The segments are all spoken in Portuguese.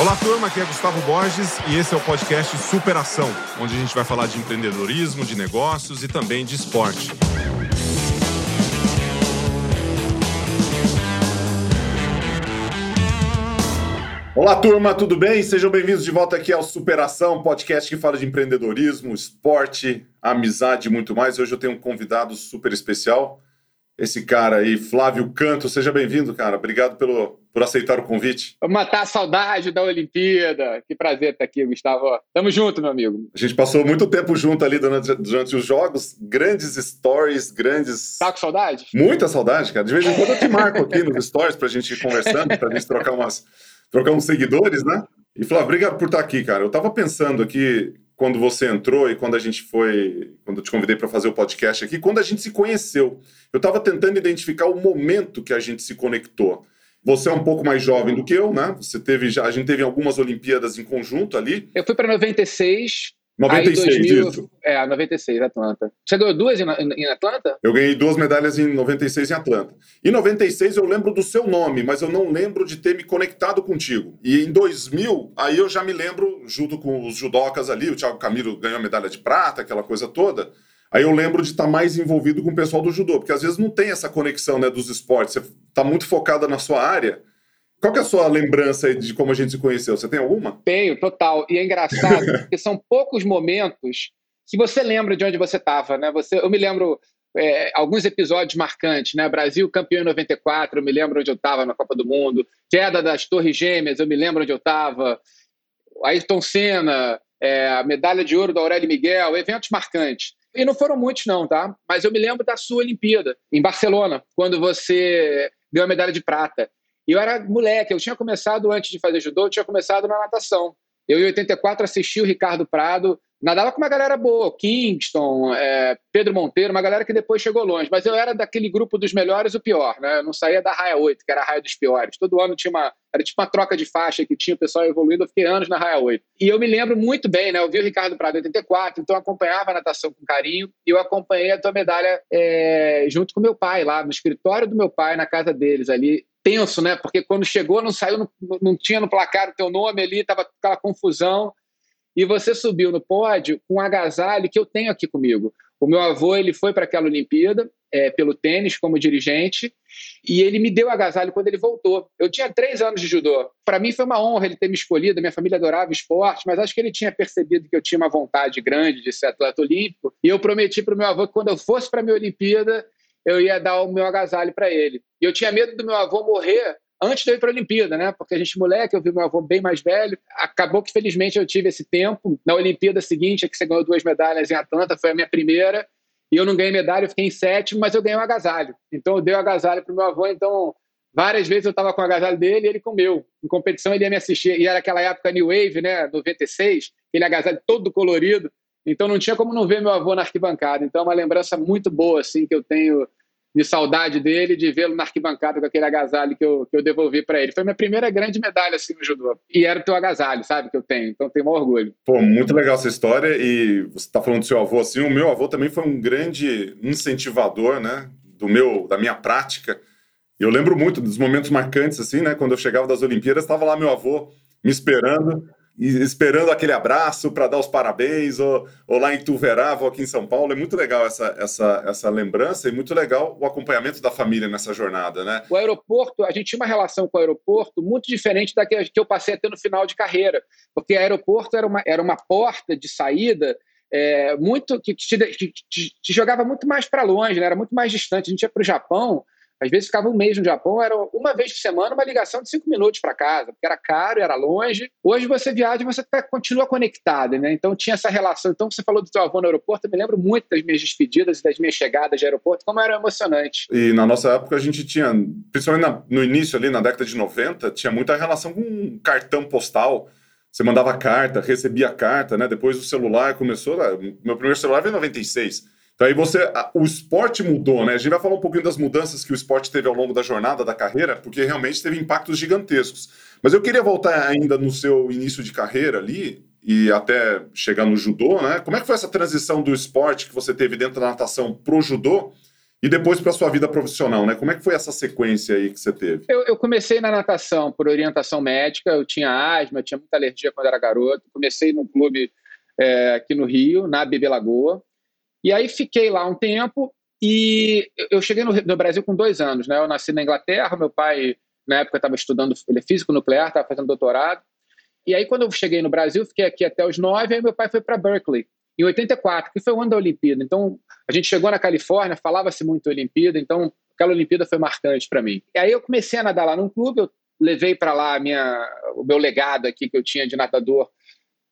Olá, turma, aqui é Gustavo Borges e esse é o podcast Superação, onde a gente vai falar de empreendedorismo, de negócios e também de esporte. Olá, turma, tudo bem? Sejam bem-vindos de volta aqui ao Superação, podcast que fala de empreendedorismo, esporte, amizade e muito mais. Hoje eu tenho um convidado super especial, esse cara aí, Flávio Canto. Seja bem-vindo, cara. Obrigado pelo, por aceitar o convite. Vamos matar a saudade da Olimpíada. Que prazer estar aqui, Gustavo. Tamo junto, meu amigo. A gente passou muito tempo junto ali durante, durante os jogos. Grandes stories, grandes. Tá com saudade? Muita saudade, cara. De vez em quando eu te marco aqui nos stories pra gente ir conversando, pra gente trocar umas trocar uns seguidores, né? E Flávio, obrigado por estar aqui, cara. Eu estava pensando aqui quando você entrou e quando a gente foi, quando eu te convidei para fazer o podcast aqui, quando a gente se conheceu. Eu estava tentando identificar o momento que a gente se conectou. Você é um pouco mais jovem do que eu, né? Você teve já, a gente teve algumas Olimpíadas em conjunto ali. Eu fui para 96, 96, Aí 2000, isso. É, 96, Atlanta. Você ganhou duas em, em, Atlanta? Eu ganhei duas medalhas em 96 em Atlanta. Em 96 eu lembro do seu nome, mas eu não lembro de ter me conectado contigo. E em 2000, aí eu já me lembro, junto com os judocas ali, o Thiago Camilo ganhou a medalha de prata, aquela coisa toda. Aí eu lembro de estar mais envolvido com o pessoal do judô, porque às vezes não tem essa conexão né, dos esportes. Você está muito focada na sua área, qual que é a sua lembrança de como a gente se conheceu? Você tem alguma? Tenho, total. E é engraçado, porque são poucos momentos que você lembra de onde você estava, né? Você, eu me lembro é, alguns episódios marcantes, né? Brasil campeão em 94, eu me lembro onde eu estava na Copa do Mundo. Queda das Torres Gêmeas, eu me lembro onde eu estava. Ayrton Senna, é, a medalha de ouro da Aurélio Miguel, eventos marcantes. E não foram muitos, não, tá? Mas eu me lembro da sua Olimpíada, em Barcelona, quando você ganhou a medalha de prata. E eu era moleque, eu tinha começado antes de fazer judô, eu tinha começado na natação. Eu, em 84, assisti o Ricardo Prado, nadava com uma galera boa, Kingston, é, Pedro Monteiro, uma galera que depois chegou longe. Mas eu era daquele grupo dos melhores o pior, né? Eu não saía da raia 8, que era a raia dos piores. Todo ano tinha uma. Era tipo uma troca de faixa que tinha o pessoal evoluindo, eu fiquei anos na raia 8. E eu me lembro muito bem, né? Eu vi o Ricardo Prado em 84, então eu acompanhava a natação com carinho, e eu acompanhei a tua medalha é, junto com meu pai, lá no escritório do meu pai, na casa deles ali tenso, né? Porque quando chegou, não saiu, no, não tinha no placar o teu nome ali, estava aquela confusão. E você subiu no pódio com um agasalho que eu tenho aqui comigo. O meu avô ele foi para aquela Olimpíada é, pelo tênis como dirigente e ele me deu agasalho quando ele voltou. Eu tinha três anos de judô. Para mim foi uma honra ele ter me escolhido. Minha família adorava esporte, mas acho que ele tinha percebido que eu tinha uma vontade grande de ser atleta olímpico. E eu prometi para o meu avô que quando eu fosse para a minha Olimpíada eu ia dar o meu agasalho para ele. E eu tinha medo do meu avô morrer antes de eu ir para a Olimpíada, né? Porque a gente, moleque, eu vi meu avô bem mais velho. Acabou que, felizmente, eu tive esse tempo. Na Olimpíada seguinte, é que você ganhou duas medalhas em Atlanta, foi a minha primeira. E eu não ganhei medalha, eu fiquei em sétimo, mas eu ganhei um agasalho. Então, eu dei o um agasalho para meu avô. Então, várias vezes eu estava com o agasalho dele e ele com o meu. Em competição, ele ia me assistir. E era aquela época New Wave, né? 96, aquele agasalho todo colorido. Então não tinha como não ver meu avô na arquibancada. Então é uma lembrança muito boa assim que eu tenho de saudade dele, de vê-lo na arquibancada com aquele agasalho que eu, que eu devolvi para ele. Foi minha primeira grande medalha assim no judô. E era o teu agasalho, sabe, que eu tenho. Então tenho um orgulho. Pô, muito legal essa história. E você está falando do seu avô assim. O meu avô também foi um grande incentivador, né, do meu, da minha prática. Eu lembro muito dos momentos marcantes assim, né, quando eu chegava das Olimpíadas, estava lá meu avô me esperando esperando aquele abraço para dar os parabéns, ou, ou lá em Tuverava, ou aqui em São Paulo. É muito legal essa, essa, essa lembrança e muito legal o acompanhamento da família nessa jornada, né? O aeroporto, a gente tinha uma relação com o aeroporto muito diferente da que eu passei a ter no final de carreira, porque o aeroporto era uma, era uma porta de saída é, muito que te, que te, te, jogava muito mais para longe, né? era muito mais distante. A gente ia para o Japão, às vezes ficava um mês no Japão, era uma vez por semana uma ligação de cinco minutos para casa, porque era caro, era longe. Hoje você viaja e você tá, continua conectado, né? Então tinha essa relação. Então você falou do seu avô no aeroporto, eu me lembro muito das minhas despedidas e das minhas chegadas de aeroporto, como era emocionante. E na nossa época a gente tinha, principalmente na, no início ali, na década de 90, tinha muita relação com um cartão postal. Você mandava carta, recebia carta, né? Depois o celular começou, meu primeiro celular veio em 96. Então aí você. O esporte mudou, né? A gente vai falar um pouquinho das mudanças que o esporte teve ao longo da jornada, da carreira, porque realmente teve impactos gigantescos. Mas eu queria voltar ainda no seu início de carreira ali, e até chegar no judô, né? Como é que foi essa transição do esporte que você teve dentro da natação pro judô? E depois para sua vida profissional, né? Como é que foi essa sequência aí que você teve? Eu, eu, comecei na natação por orientação médica, eu tinha asma, tinha muita alergia quando era garoto. Comecei num clube é, aqui no Rio, na Bebê Lagoa. E aí fiquei lá um tempo e eu cheguei no, no Brasil com dois anos, né? Eu nasci na Inglaterra, meu pai na época estava estudando, ele é físico nuclear, estava fazendo doutorado. E aí quando eu cheguei no Brasil, fiquei aqui até os nove, aí meu pai foi para Berkeley em 84, que foi o ano da Olimpíada. Então, a gente chegou na Califórnia, falava-se muito Olimpíada, então aquela Olimpíada foi marcante para mim. E aí eu comecei a nadar lá num clube, eu levei para lá minha, o meu legado aqui que eu tinha de nadador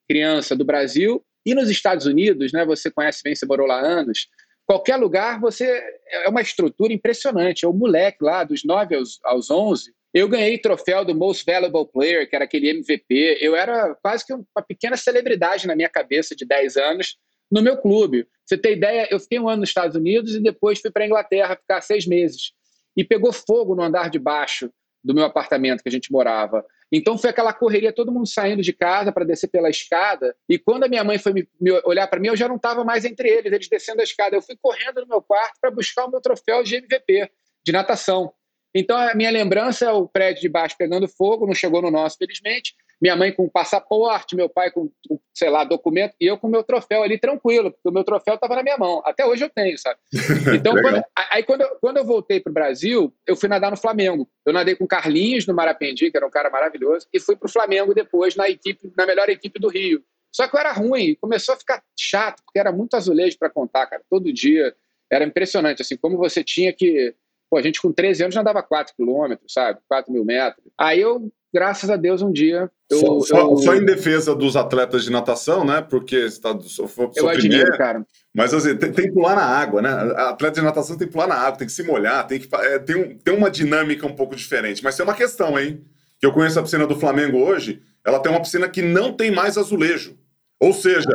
criança do Brasil. E nos Estados Unidos, né, você conhece bem, você morou lá anos, qualquer lugar você é uma estrutura impressionante. É o moleque lá, dos 9 aos, aos 11, eu ganhei troféu do Most Valuable Player, que era aquele MVP. Eu era quase que uma pequena celebridade na minha cabeça de 10 anos no meu clube. Você tem ideia, eu fiquei um ano nos Estados Unidos e depois fui para a Inglaterra ficar seis meses. E pegou fogo no andar de baixo do meu apartamento que a gente morava. Então foi aquela correria, todo mundo saindo de casa para descer pela escada. E quando a minha mãe foi me, me olhar para mim, eu já não estava mais entre eles, eles descendo a escada. Eu fui correndo no meu quarto para buscar o meu troféu de MVP, de natação. Então, a minha lembrança é o prédio de baixo pegando fogo, não chegou no nosso, felizmente. Minha mãe com passaporte, meu pai com, sei lá, documento, e eu com meu troféu ali tranquilo, porque o meu troféu estava na minha mão. Até hoje eu tenho, sabe? Então, quando, aí quando eu, quando eu voltei para o Brasil, eu fui nadar no Flamengo. Eu nadei com Carlinhos no Marapendi, que era um cara maravilhoso, e fui para o Flamengo depois na equipe, na melhor equipe do Rio. Só que eu era ruim, começou a ficar chato, porque era muito azulejo para contar, cara. Todo dia era impressionante, assim, como você tinha que Pô, a gente com 13 anos já andava 4 quilômetros, sabe? 4 mil metros. Aí eu, graças a Deus, um dia. Eu, só, só, eu... só, em defesa dos atletas de natação, né? Porque está sou, sou eu admiro, cara. Mas assim, tem, tem, que pular na água, né? Atleta de natação tem que pular na água, tem que se molhar, tem que. É, tem, um, tem uma dinâmica um pouco diferente. Mas tem uma questão, hein? Que eu conheço a piscina do Flamengo hoje, ela tem uma piscina que não tem mais azulejo. Ou seja,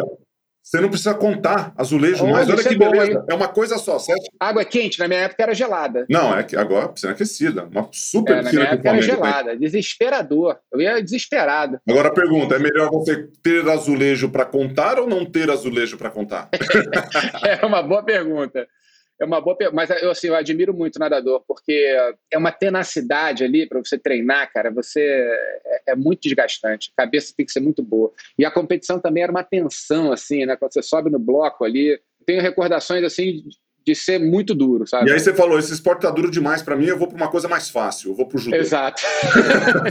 você não precisa contar azulejo mais. Olha que é beleza. Bom, é uma coisa só, certo? Água é quente, na minha época era gelada. Não, é que agora piscina aquecida. Uma super é, piscina na minha época era gelada. Desesperador. Eu ia desesperado. Agora a pergunta: é melhor você ter azulejo para contar ou não ter azulejo para contar? é uma boa pergunta. É uma boa Mas eu, assim, eu admiro muito o nadador, porque é uma tenacidade ali para você treinar, cara. Você é, é, muito desgastante. A cabeça tem que ser muito boa. E a competição também era uma tensão, assim, né? Quando você sobe no bloco ali. Tenho recordações, assim, de ser muito duro, sabe? E aí você falou, esse esporte tá duro demais para mim, eu vou para uma coisa mais fácil, eu vou pro judô. Exato.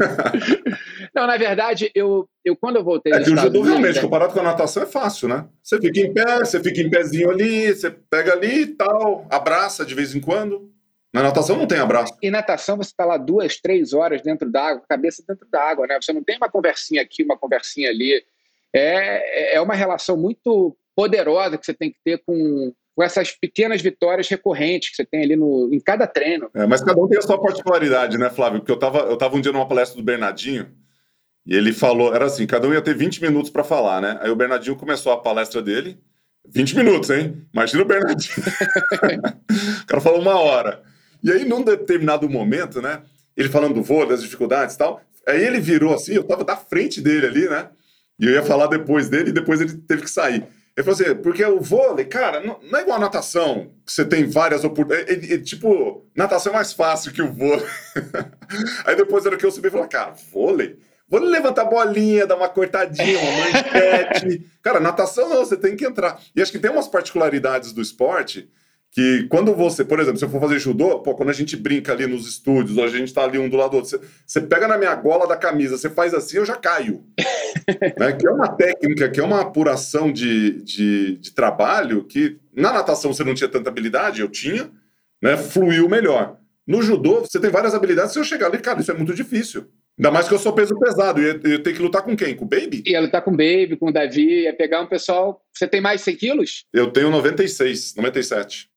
Não, na verdade, eu, eu quando eu voltei... É que o judô realmente, comparado com a natação, é fácil, né? Você fica em pé, você fica em pezinho ali, você pega ali e tal, abraça de vez em quando. Na natação não tem abraço. E natação você está lá duas, três horas dentro d'água, cabeça dentro d'água, né? Você não tem uma conversinha aqui, uma conversinha ali. É, é uma relação muito poderosa que você tem que ter com, com essas pequenas vitórias recorrentes que você tem ali no, em cada treino. É, mas cada um tem a sua particularidade, né, Flávio? Porque eu estava eu tava um dia numa palestra do Bernardinho e ele falou, era assim, cada um ia ter 20 minutos para falar, né? Aí o Bernardinho começou a palestra dele, 20 minutos, hein? Imagina o Bernardinho. o cara falou uma hora. E aí, num determinado momento, né? Ele falando do voo, das dificuldades e tal, aí ele virou assim, eu tava da frente dele ali, né? E eu ia falar depois dele e depois ele teve que sair. Ele falou assim, porque o vôlei, cara, não, não é igual a natação, que você tem várias oportunidades. É, é, tipo, natação é mais fácil que o vôlei. Aí depois era que eu subi e falei, cara, vôlei? Vôlei levantar bolinha, dar uma cortadinha, uma manchete. cara, natação não, você tem que entrar. E acho que tem umas particularidades do esporte que quando você, por exemplo, se eu for fazer judô, pô, quando a gente brinca ali nos estúdios, ou a gente tá ali um do lado do outro, você, você pega na minha gola da camisa, você faz assim, eu já caio. né? Que é uma técnica, que é uma apuração de, de, de, trabalho que na natação você não tinha tanta habilidade, eu tinha, né? Fluiu melhor. No judô, você tem várias habilidades, se eu chegar ali, cara, isso é muito difícil. Ainda mais que eu sou peso pesado. E eu tenho que lutar com quem? Com o Baby? Ia lutar com o Baby, com o Davi, ia pegar um pessoal. Você tem mais 100 quilos? Eu tenho 96, 97.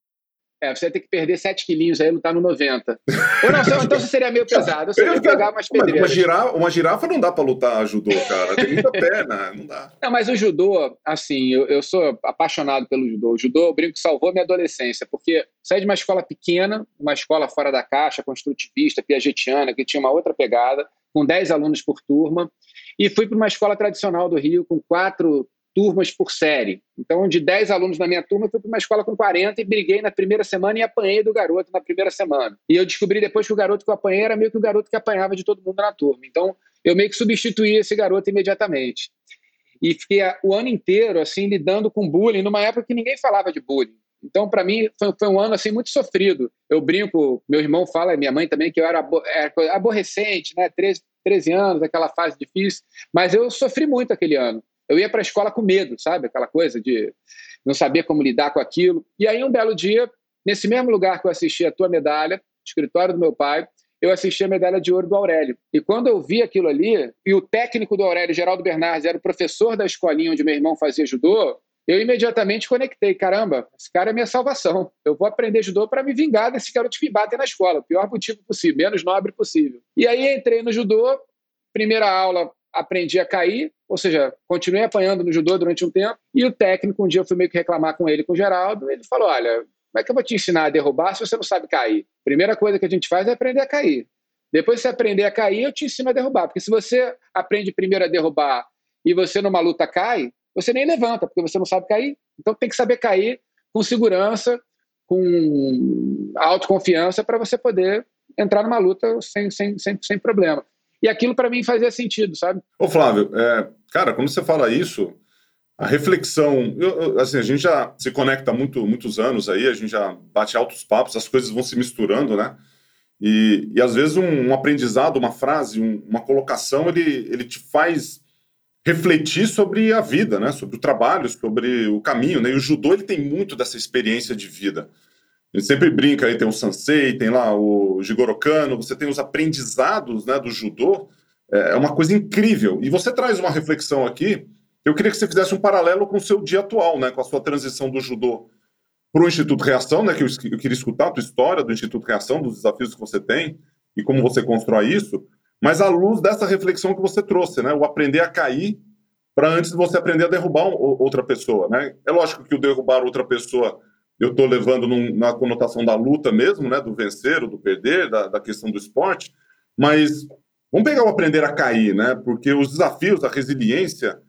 É, você tem que perder 7 quilinhos aí, lutar no 90. Ou não, então você seria meio pesado. Você ia pegar umas pedreiras. Uma girafa, uma girafa não dá para lutar judô, cara. Tem muita perna, não dá. Não, mas o judô, assim, eu, eu sou apaixonado pelo judô. O judô, eu brinco que salvou minha adolescência, porque saí de uma escola pequena, uma escola fora da caixa, construtivista, piagetiana, que tinha uma outra pegada, com 10 alunos por turma, e fui para uma escola tradicional do Rio, com quatro turmas por série. Então, de 10 alunos na minha turma, eu fui para uma escola com 40 e briguei na primeira semana e apanhei do garoto na primeira semana. E eu descobri depois que o garoto que eu apanhei era meio que o garoto que apanhava de todo mundo na turma. Então, eu meio que substituí esse garoto imediatamente. E fiquei o ano inteiro, assim, lidando com bullying, numa época que ninguém falava de bullying. Então, para mim, foi, foi, um ano assim muito sofrido. Eu brinco, meu irmão fala, minha mãe também, que eu era, era aborrecente, né? 13, 13 anos, aquela fase difícil. Mas eu sofri muito aquele ano. Eu ia para a escola com medo, sabe? Aquela coisa de não saber como lidar com aquilo. E aí, um belo dia, nesse mesmo lugar que eu assisti a tua medalha, escritório do meu pai, eu assisti a medalha de ouro do Aurélio. E quando eu vi aquilo ali, e o técnico do Aurélio, Geraldo Bernardes, era o professor da escolinha onde meu irmão fazia judô, eu imediatamente conectei. Caramba, esse cara é minha salvação. Eu vou aprender judô para me vingar desse garoto que me bate na escola. O pior motivo possível, menos nobre possível. E aí entrei no judô, primeira aula aprendi a cair, ou seja, continuei apanhando no judô durante um tempo. E o técnico, um dia eu fui meio que reclamar com ele, com o Geraldo, ele falou: Olha, como é que eu vou te ensinar a derrubar se você não sabe cair? Primeira coisa que a gente faz é aprender a cair. Depois de você aprender a cair, eu te ensino a derrubar. Porque se você aprende primeiro a derrubar e você numa luta cai, você nem levanta, porque você não sabe cair. Então tem que saber cair com segurança, com autoconfiança, para você poder entrar numa luta sem, sem, sem, sem problema. E aquilo para mim fazia sentido, sabe? Ô Flávio, é, cara, quando você fala isso, a reflexão, eu, assim, a gente já se conecta muito, muitos anos aí, a gente já bate altos papos, as coisas vão se misturando, né? E, e às vezes um, um aprendizado, uma frase, um, uma colocação, ele, ele te faz refletir sobre a vida, né? Sobre o trabalho, sobre o caminho, né? E o judô ele tem muito dessa experiência de vida. Ele sempre brinca aí, tem o Sansei, tem lá o Jigoro Kano, você tem os aprendizados, né, do judô. É, é uma coisa incrível. E você traz uma reflexão aqui eu queria que você fizesse um paralelo com o seu dia atual, né, com a sua transição do judô para o Instituto Reação, né, que eu, eu, queria escutar a tua história do Instituto Reação, dos desafios que você tem e como você constrói isso, mas à luz dessa reflexão que você trouxe, né, o aprender a cair para antes de você aprender a derrubar outra pessoa, né? É lógico que o derrubar outra pessoa eu estou levando num, na conotação da luta mesmo, né, do vencer ou do perder, da, da questão do esporte, mas vamos pegar o aprender a cair, né? Porque os desafios, a resiliência,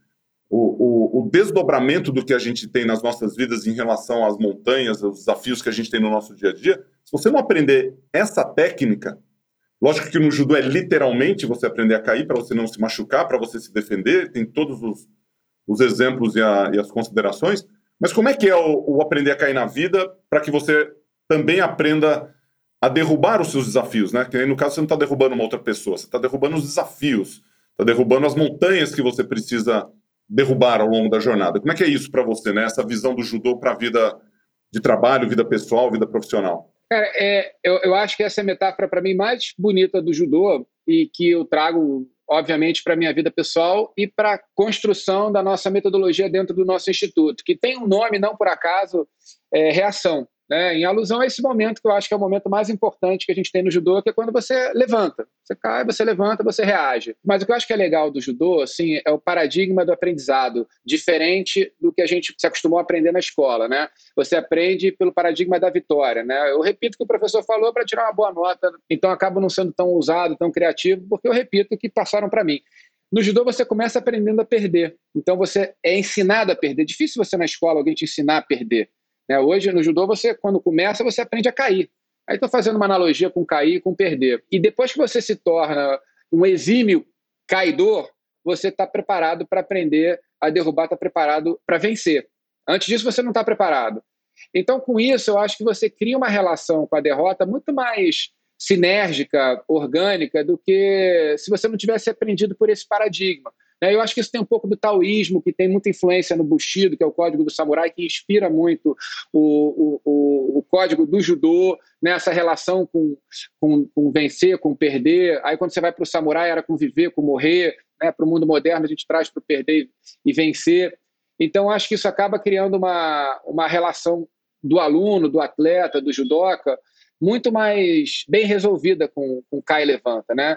o, o, o, desdobramento do que a gente tem nas nossas vidas em relação às montanhas, aos desafios que a gente tem no nosso dia a dia, se você não aprender essa técnica, lógico que no judô é literalmente você aprender a cair para você não se machucar, para você se defender, tem todos os, os exemplos e, a, e, as considerações, mas como é que é o, o aprender a cair na vida para que você também aprenda a derrubar os seus desafios, né? Que no caso você não está derrubando uma outra pessoa, você está derrubando os desafios, está derrubando as montanhas que você precisa derrubar ao longo da jornada. Como é que é isso para você, né? Essa visão do judô para a vida de trabalho, vida pessoal, vida profissional? Cara, é, eu, eu acho que essa é a metáfora para mim mais bonita do judô e que eu trago, obviamente, para a minha vida pessoal e para a construção da nossa metodologia dentro do nosso instituto, que tem um nome, não por acaso, é, Reação né, em alusão a esse momento que eu acho que é o momento mais importante que a gente tem no judô, que é quando você levanta. Você cai, você levanta, você reage. Mas o que eu acho que é legal do judô, assim, é o paradigma do aprendizado, diferente do que a gente se acostumou a aprender na escola, né? Você aprende pelo paradigma da vitória, né? Eu repito o que o professor falou para tirar uma boa nota, então acabo não sendo tão ousado, tão criativo, porque eu repito o que passaram para mim. No judô você começa aprendendo a perder. Então você é ensinado a perder. Difícil você na escola alguém te ensinar a perder. Né? Hoje, no judô, você, quando começa, você aprende a cair. Aí estou fazendo uma analogia com cair e com perder. E depois que você se torna um exímio caidor, você está preparado para aprender a derrubar, está preparado para vencer. Antes disso, você não está preparado. Então, com isso, eu acho que você cria uma relação com a derrota muito mais sinérgica, orgânica, do que se você não tivesse aprendido por esse paradigma. Né? Eu acho que isso tem um pouco do taoísmo, que tem muita influência no Bushido, que é o código do samurai, que inspira muito o, o, o código do judô, nessa né? relação com, com, com, vencer, com perder. Aí quando você vai para o samurai, era com viver, com morrer. Né? Para o mundo moderno, a gente traz para perder e vencer. Então, acho que isso acaba criando uma, uma relação do aluno, do atleta, do judoca, muito mais bem resolvida com, com cai e levanta, né?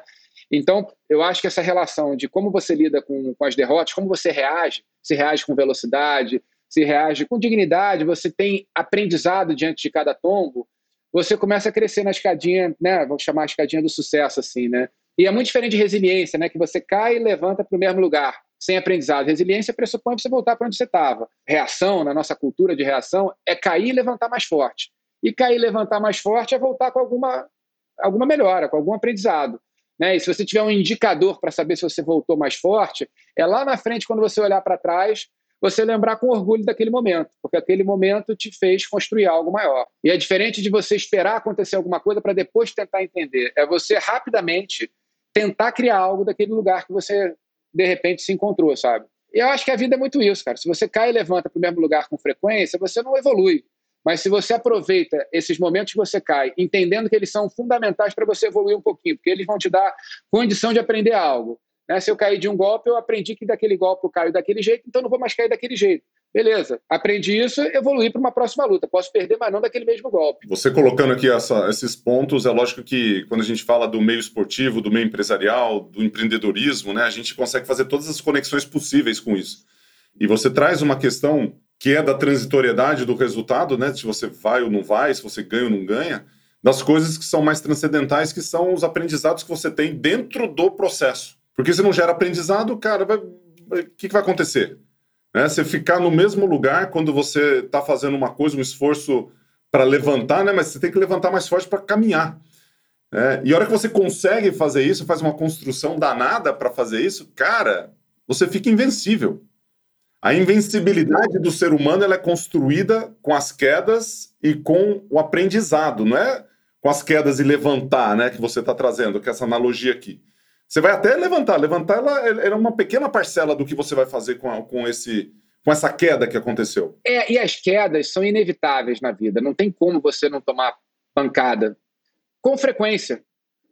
Então, eu acho que essa relação de como você lida com, com as derrotas, como você reage, se reage com velocidade, se reage com dignidade, você tem aprendizado diante de cada tombo, você começa a crescer na escadinha, né? Vamos chamar a escadinha do sucesso, assim, né? E é muito diferente de resiliência, né? Que você cai e levanta para o mesmo lugar. sem aprendizado. Resiliência pressupõe você voltar para onde você estava. Reação, na nossa cultura de reação, é cair e levantar mais forte. E cair e levantar mais forte é voltar com alguma, alguma melhora, com algum aprendizado. Né? E se você tiver um indicador para saber se você voltou mais forte, é lá na frente, quando você olhar para trás, você lembrar com orgulho daquele momento, porque aquele momento te fez construir algo maior. E é diferente de você esperar acontecer alguma coisa para depois tentar entender. É você rapidamente tentar criar algo daquele lugar que você de repente se encontrou, sabe? E eu acho que a vida é muito isso, cara. Se você cai e levanta para o mesmo lugar com frequência, você não evolui. Mas se você aproveita esses momentos que você cai, entendendo que eles são fundamentais para você evoluir um pouquinho, porque eles vão te dar condição de aprender algo. Né? Se eu cair de um golpe, eu aprendi que daquele golpe eu caio daquele jeito, então não vou mais cair daquele jeito. Beleza, aprendi isso, evoluí para uma próxima luta. Posso perder, mas não daquele mesmo golpe. Você colocando aqui essa, esses pontos, é lógico que quando a gente fala do meio esportivo, do meio empresarial, do empreendedorismo, né, a gente consegue fazer todas as conexões possíveis com isso. E você traz uma questão que é da transitoriedade do resultado, né, se você vai ou não vai, se você ganha ou não ganha, das coisas que são mais transcendentais, que são os aprendizados que você tem dentro do processo. Porque se não gera aprendizado, cara, o que, que vai acontecer? Né? Você ficar no mesmo lugar quando você está fazendo uma coisa, um esforço para levantar, né? mas você tem que levantar mais forte para caminhar. Né? E a hora que você consegue fazer isso, faz uma construção danada para fazer isso, cara, você fica invencível. A invencibilidade do ser humano ela é construída com as quedas e com o aprendizado, não é com as quedas e levantar, né, que você está trazendo, que é essa analogia aqui. Você vai até levantar. Levantar ela, é uma pequena parcela do que você vai fazer com, a, com, esse, com essa queda que aconteceu. É, e as quedas são inevitáveis na vida. Não tem como você não tomar pancada. Com frequência.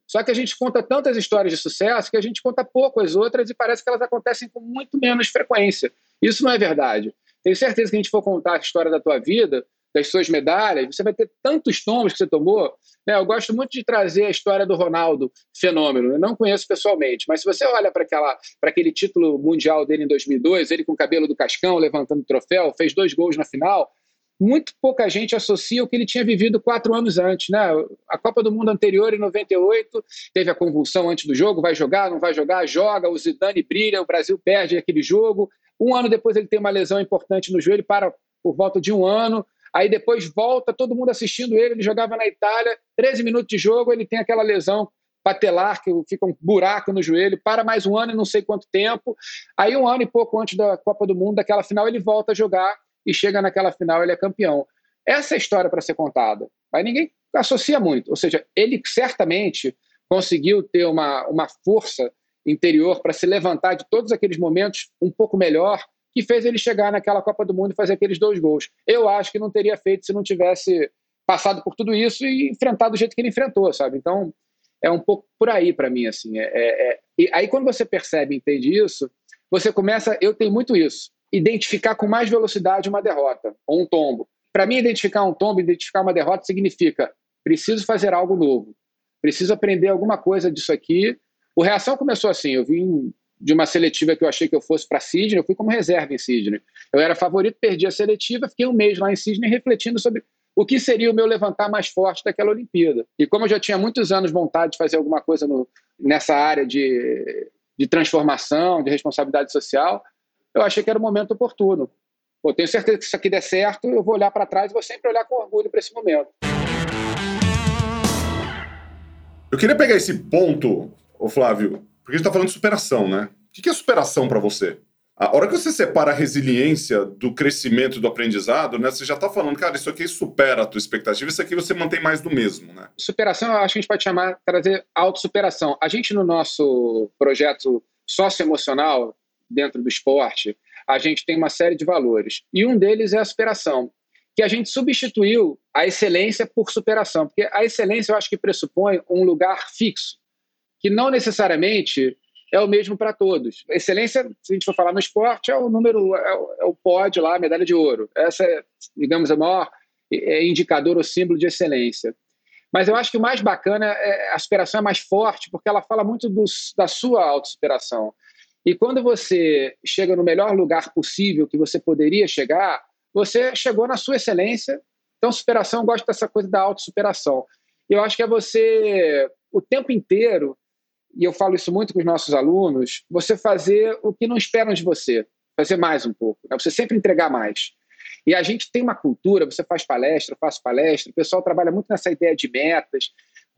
Só que a gente conta tantas histórias de sucesso que a gente conta pouco as outras e parece que elas acontecem com muito menos frequência. Isso não é verdade. Tenho certeza que a gente for contar a história da tua vida, das suas medalhas, você vai ter tantos tombos que você tomou. Né? Eu gosto muito de trazer a história do Ronaldo, fenômeno. Eu não conheço pessoalmente, mas se você olha para aquele título mundial dele em 2002, ele com o cabelo do Cascão, levantando o troféu, fez dois gols na final, muito pouca gente associa o que ele tinha vivido quatro anos antes. Né? A Copa do Mundo anterior, em 98, teve a convulsão antes do jogo, vai jogar, não vai jogar, joga, o Zidane brilha, o Brasil perde aquele jogo. Um ano depois ele tem uma lesão importante no joelho, para por volta de um ano, aí depois volta, todo mundo assistindo ele, ele jogava na Itália, 13 minutos de jogo, ele tem aquela lesão patelar, que fica um buraco no joelho, para mais um ano e não sei quanto tempo, aí um ano e pouco antes da Copa do Mundo, daquela final, ele volta a jogar e chega naquela final, ele é campeão. Essa é a história para ser contada, mas ninguém associa muito, ou seja, ele certamente conseguiu ter uma, uma força interior para se levantar de todos aqueles momentos um pouco melhor que fez ele chegar naquela Copa do Mundo e fazer aqueles dois gols. Eu acho que não teria feito se não tivesse passado por tudo isso e enfrentado do jeito que ele enfrentou, sabe? Então, é um pouco por aí para mim, assim. É, é, é... Aí, quando você percebe e entende isso, você começa. Eu tenho muito isso. Identificar com mais velocidade uma derrota ou um tombo. Para mim, identificar um tombo, identificar uma derrota significa preciso fazer algo novo, preciso aprender alguma coisa disso aqui. O reação começou assim. Eu vim de uma seletiva que eu achei que eu fosse para Sydney, eu fui como reserva em Sydney. Eu era favorito, perdi a seletiva, fiquei um mês lá em Sydney refletindo sobre o que seria o meu levantar mais forte daquela Olimpíada. E como eu já tinha muitos anos vontade de fazer alguma coisa no, nessa área de, de transformação, de responsabilidade social, eu achei que era o momento oportuno. Pô, tenho certeza que se isso aqui der certo, eu vou olhar para trás e vou sempre olhar com orgulho para esse momento. Eu queria pegar esse ponto, ô Flávio, porque a gente está falando de superação, né? O que é superação para você? A hora que você separa a resiliência do crescimento do aprendizado, né? Você já está falando, cara, isso aqui supera a tua expectativa, isso aqui você mantém mais do mesmo, né? Superação, eu acho que a gente pode chamar, trazer autossuperação. A gente, no nosso projeto socioemocional, dentro do esporte, a gente tem uma série de valores. E um deles é a superação, que a gente substituiu a excelência por superação. Porque a excelência, eu acho que pressupõe um lugar fixo que não necessariamente é o mesmo para todos. Excelência, se a gente for falar no esporte, é o número, é o, é o pódio lá, a medalha de ouro. Essa é, digamos, a maior é, indicador ou símbolo de excelência. Mas eu acho que o mais bacana é a superação é mais forte, porque ela fala muito do, da sua autossuperação. E quando você chega no melhor lugar possível que você poderia chegar, você chegou na sua excelência. Então, superação, eu gosto dessa coisa da autossuperação. Eu acho que é você, o tempo inteiro, e eu falo isso muito com os nossos alunos, você fazer o que não esperam de você, fazer mais um pouco, né? você sempre entregar mais. E a gente tem uma cultura, você faz palestra, eu faço palestra, o pessoal trabalha muito nessa ideia de metas.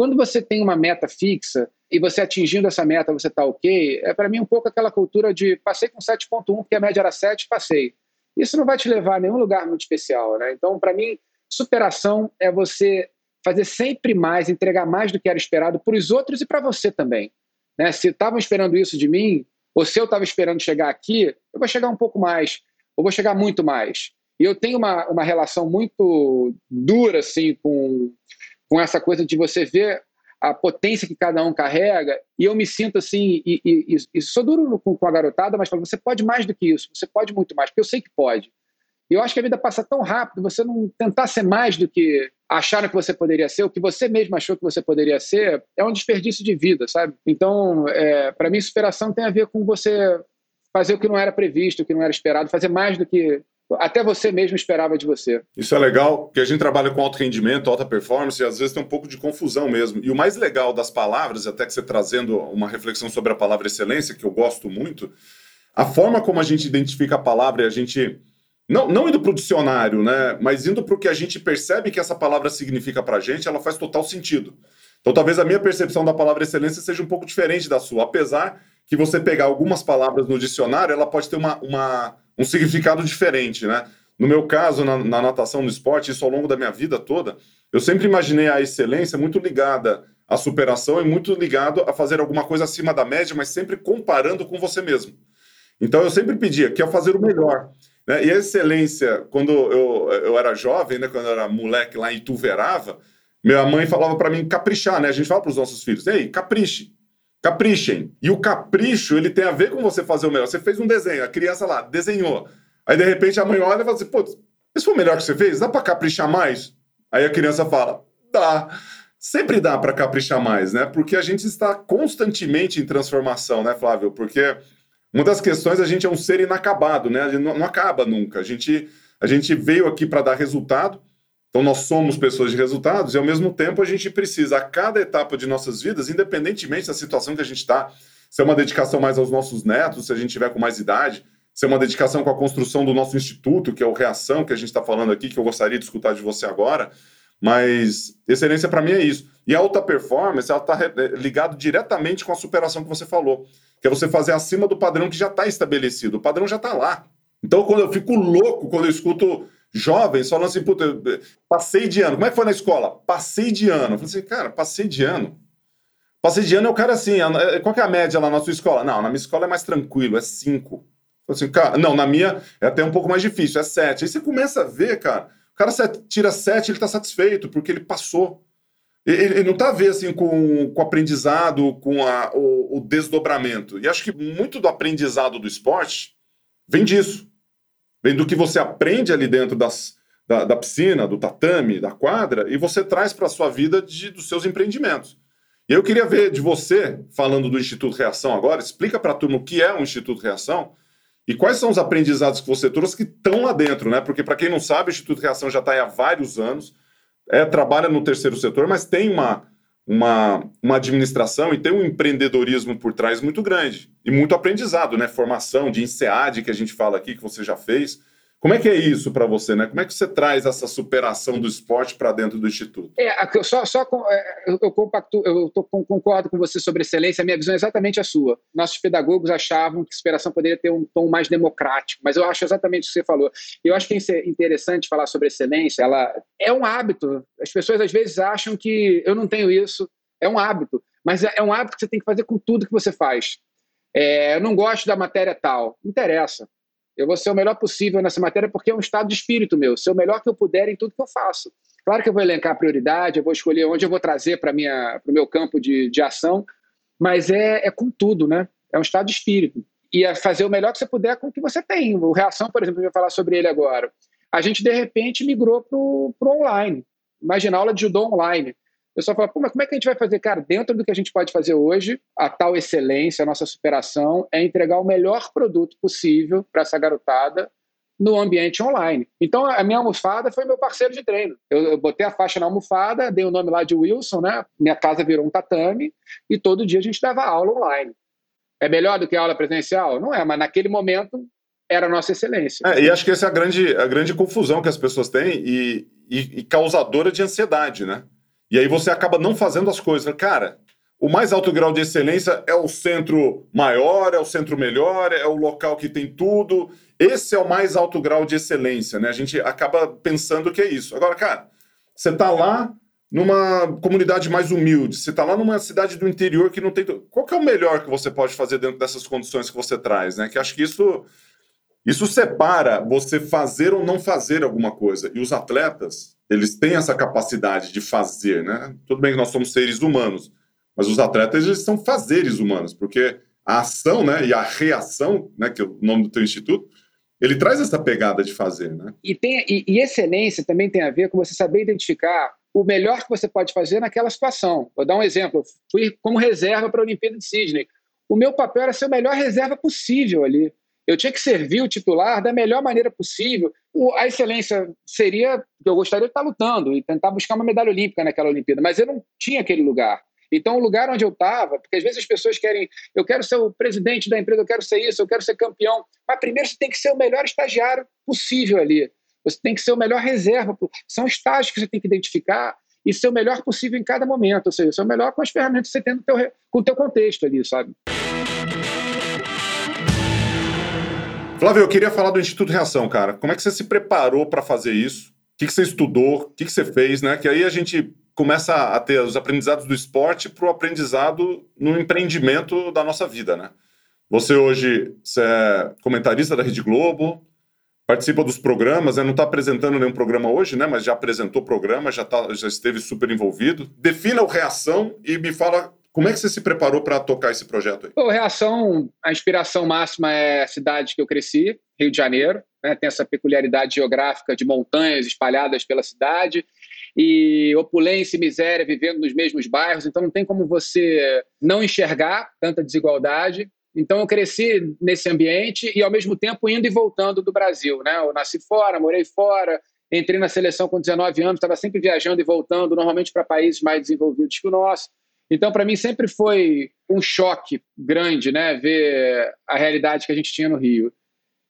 Quando você tem uma meta fixa e você atingindo essa meta, você está ok, é para mim um pouco aquela cultura de passei com 7.1 porque a média era 7, passei. Isso não vai te levar a nenhum lugar muito especial, né? Então, para mim, superação é você fazer sempre mais, entregar mais do que era esperado para os outros e para você também. Né? Se estavam esperando isso de mim, ou se eu estava esperando chegar aqui, eu vou chegar um pouco mais, ou vou chegar muito mais. E eu tenho uma, uma relação muito dura assim com, com essa coisa de você ver a potência que cada um carrega, e eu me sinto assim, e, e, e sou duro com, com a garotada, mas falo, você pode mais do que isso, você pode muito mais, porque eu sei que pode. E eu acho que a vida passa tão rápido, você não tentar ser mais do que acharam que você poderia ser, o que você mesmo achou que você poderia ser, é um desperdício de vida, sabe? Então, é, para mim, superação tem a ver com você fazer o que não era previsto, o que não era esperado, fazer mais do que até você mesmo esperava de você. Isso é legal, porque a gente trabalha com alto rendimento, alta performance, e às vezes tem um pouco de confusão mesmo. E o mais legal das palavras, até que você trazendo uma reflexão sobre a palavra excelência, que eu gosto muito, a forma como a gente identifica a palavra e a gente. Não, não indo para o dicionário, né? Mas indo para o que a gente percebe que essa palavra significa para a gente, ela faz total sentido. Então, talvez a minha percepção da palavra excelência seja um pouco diferente da sua, apesar que você pegar algumas palavras no dicionário, ela pode ter uma, uma um significado diferente, né? No meu caso, na, na, natação, no esporte, isso ao longo da minha vida toda, eu sempre imaginei a excelência muito ligada à superação e muito ligado a fazer alguma coisa acima da média, mas sempre comparando com você mesmo. Então eu sempre pedia que ao fazer o melhor. Né? E a excelência, quando eu, eu era jovem, né, quando eu era moleque lá em Ituverava, minha mãe falava para mim caprichar, né? A gente fala para os nossos filhos, ei, capriche. Caprichem. E o capricho, ele tem a ver com você fazer o melhor. Você fez um desenho, a criança lá desenhou. Aí, de repente, a mãe olha e fala assim: pô, isso foi o melhor que você fez? Dá para caprichar mais? Aí a criança fala: dá. Sempre dá para caprichar mais, né? Porque a gente está constantemente em transformação, né, Flávio? Porque uma das questões, a gente é um ser inacabado, né? A gente não, não acaba nunca. A gente, a gente veio aqui para dar resultado então, nós somos pessoas de resultados e, ao mesmo tempo, a gente precisa, a cada etapa de nossas vidas, independentemente da situação que a gente está, se é uma dedicação mais aos nossos netos, se a gente tiver com mais idade, se é uma dedicação com a construção do nosso instituto, que é o Reação, que a gente está falando aqui, que eu gostaria de escutar de você agora. Mas excelência para mim é isso. E a alta performance, ela está ligado diretamente com a superação que você falou, que é você fazer acima do padrão que já está estabelecido. O padrão já está lá. Então, quando eu fico louco, quando eu escuto jovens falando assim, puta, passei de ano. Como é que foi na escola? Passei de ano. Eu falei assim, cara, passei de ano. Passei de ano é o cara assim, qual que é a média lá na sua escola? Não, na minha escola é mais tranquilo, é cinco. Assim, cara, não, na minha é até um pouco mais difícil, é sete. Aí você começa a ver, cara, o cara tira sete, ele tá satisfeito, porque ele passou. Ele, ele não tá a ver assim com, com o aprendizado, com a, o, o desdobramento. E acho que muito do aprendizado do esporte vem disso. Vem do que você aprende ali dentro das, da, da piscina, do tatame, da quadra, e você traz para a sua vida de, dos seus empreendimentos. E eu queria ver de você, falando do Instituto Reação agora, explica para a turma o que é o Instituto Reação e quais são os aprendizados que você trouxe que estão lá dentro, né? Porque, para quem não sabe, o Instituto Reação já está há vários anos, é, trabalha no terceiro setor, mas tem uma, uma, uma administração e tem um empreendedorismo por trás muito grande e muito aprendizado, né? Formação de INSEAD que a gente fala aqui, que você já fez. Como é que é isso para você, né? Como é que você traz essa superação do esporte para dentro do instituto? É, só, só é, eu, compacto, eu tô, concordo com você sobre excelência. A minha visão é exatamente a sua. Nossos pedagogos achavam que superação poderia ter um tom mais democrático, mas eu acho exatamente o que você falou. Eu acho que é interessante falar sobre excelência. Ela é um hábito. As pessoas às vezes acham que eu não tenho isso. É um hábito, mas é um hábito que você tem que fazer com tudo que você faz. É, eu não gosto da matéria tal. Interessa eu vou ser o melhor possível nessa matéria porque é um estado de espírito meu, ser o melhor que eu puder em tudo que eu faço. Claro que eu vou elencar a prioridade, eu vou escolher onde eu vou trazer para o meu campo de, de ação, mas é, é com tudo, né? É um estado de espírito. E é fazer o melhor que você puder com o que você tem. O Reação, por exemplo, eu vou falar sobre ele agora. A gente, de repente, migrou para o online. Imagina aula de judô online. O pessoal fala, mas como é que a gente vai fazer? Cara, dentro do que a gente pode fazer hoje, a tal excelência, a nossa superação, é entregar o melhor produto possível para essa garotada no ambiente online. Então, a minha almofada foi meu parceiro de treino. Eu, eu, botei a faixa na almofada, dei o nome lá de Wilson, né? Minha casa virou um tatame e todo dia a gente dava aula online. É melhor do que a aula presencial? Não é, mas naquele momento era a nossa excelência. É, e acho que essa é a grande, a grande confusão que as pessoas têm e, e, e causadora de ansiedade, né? E aí você acaba não fazendo as coisas. Cara, o mais alto grau de excelência é o centro maior, é o centro melhor, é o local que tem tudo. Esse é o mais alto grau de excelência, né? A gente acaba pensando que é isso. Agora, cara, você está lá numa comunidade mais humilde, você está lá numa cidade do interior que não tem. Qual que é o melhor que você pode fazer dentro dessas condições que você traz, né? Que acho que isso isso separa você fazer ou não fazer alguma coisa. E os atletas, eles têm essa capacidade de fazer, né? Tudo bem que nós somos seres humanos, mas os atletas eles são fazeres humanos, porque a ação, né, e a reação, né, que é o nome do teu instituto, ele traz essa pegada de fazer, né? E, tem, e, e excelência também tem a ver com você saber identificar o melhor que você pode fazer naquela situação. Vou dar um exemplo. Fui como reserva para a Olimpíada de Sydney. O meu papel era ser o melhor reserva possível ali. Eu tinha que servir o titular da melhor maneira possível. O, a excelência seria que eu gostaria de estar lutando e tentar buscar uma medalha olímpica naquela Olimpíada, mas eu não tinha aquele lugar. Então, o lugar onde eu estava, porque às vezes as pessoas querem, eu quero ser o presidente da empresa, eu quero ser isso, eu quero ser campeão. Mas primeiro você tem que ser o melhor estagiário possível ali. Você tem que ser o melhor reserva. São estágios que você tem que identificar e ser o melhor possível em cada momento. Ou seja, ser o melhor com as ferramentas que você tem no teu, com o teu contexto ali, sabe? Flávio, eu queria falar do Instituto Reação, cara. Como é que você se preparou para fazer isso? O que, que você estudou? O que, que você fez, né? Que aí a gente começa a ter os aprendizados do esporte para o aprendizado no empreendimento da nossa vida, né? Você hoje você é comentarista da Rede Globo, participa dos programas, né? não está apresentando nenhum programa hoje, né? Mas já apresentou programa, já, tá, já esteve super envolvido. Defina o Reação e me fala como é que você se preparou para tocar esse projeto aí? Reação, a inspiração máxima é a cidade que eu cresci, Rio de Janeiro. Né? Tem essa peculiaridade geográfica de montanhas espalhadas pela cidade e opulência e miséria vivendo nos mesmos bairros, então não tem como você não enxergar tanta desigualdade. Então eu cresci nesse ambiente e ao mesmo tempo indo e voltando do Brasil, né? Eu nasci fora, morei fora, entrei na seleção com 19 anos, estava sempre viajando e voltando, normalmente para países mais desenvolvidos que o nosso. Então para mim sempre foi um choque grande, né, ver a realidade que a gente tinha no Rio.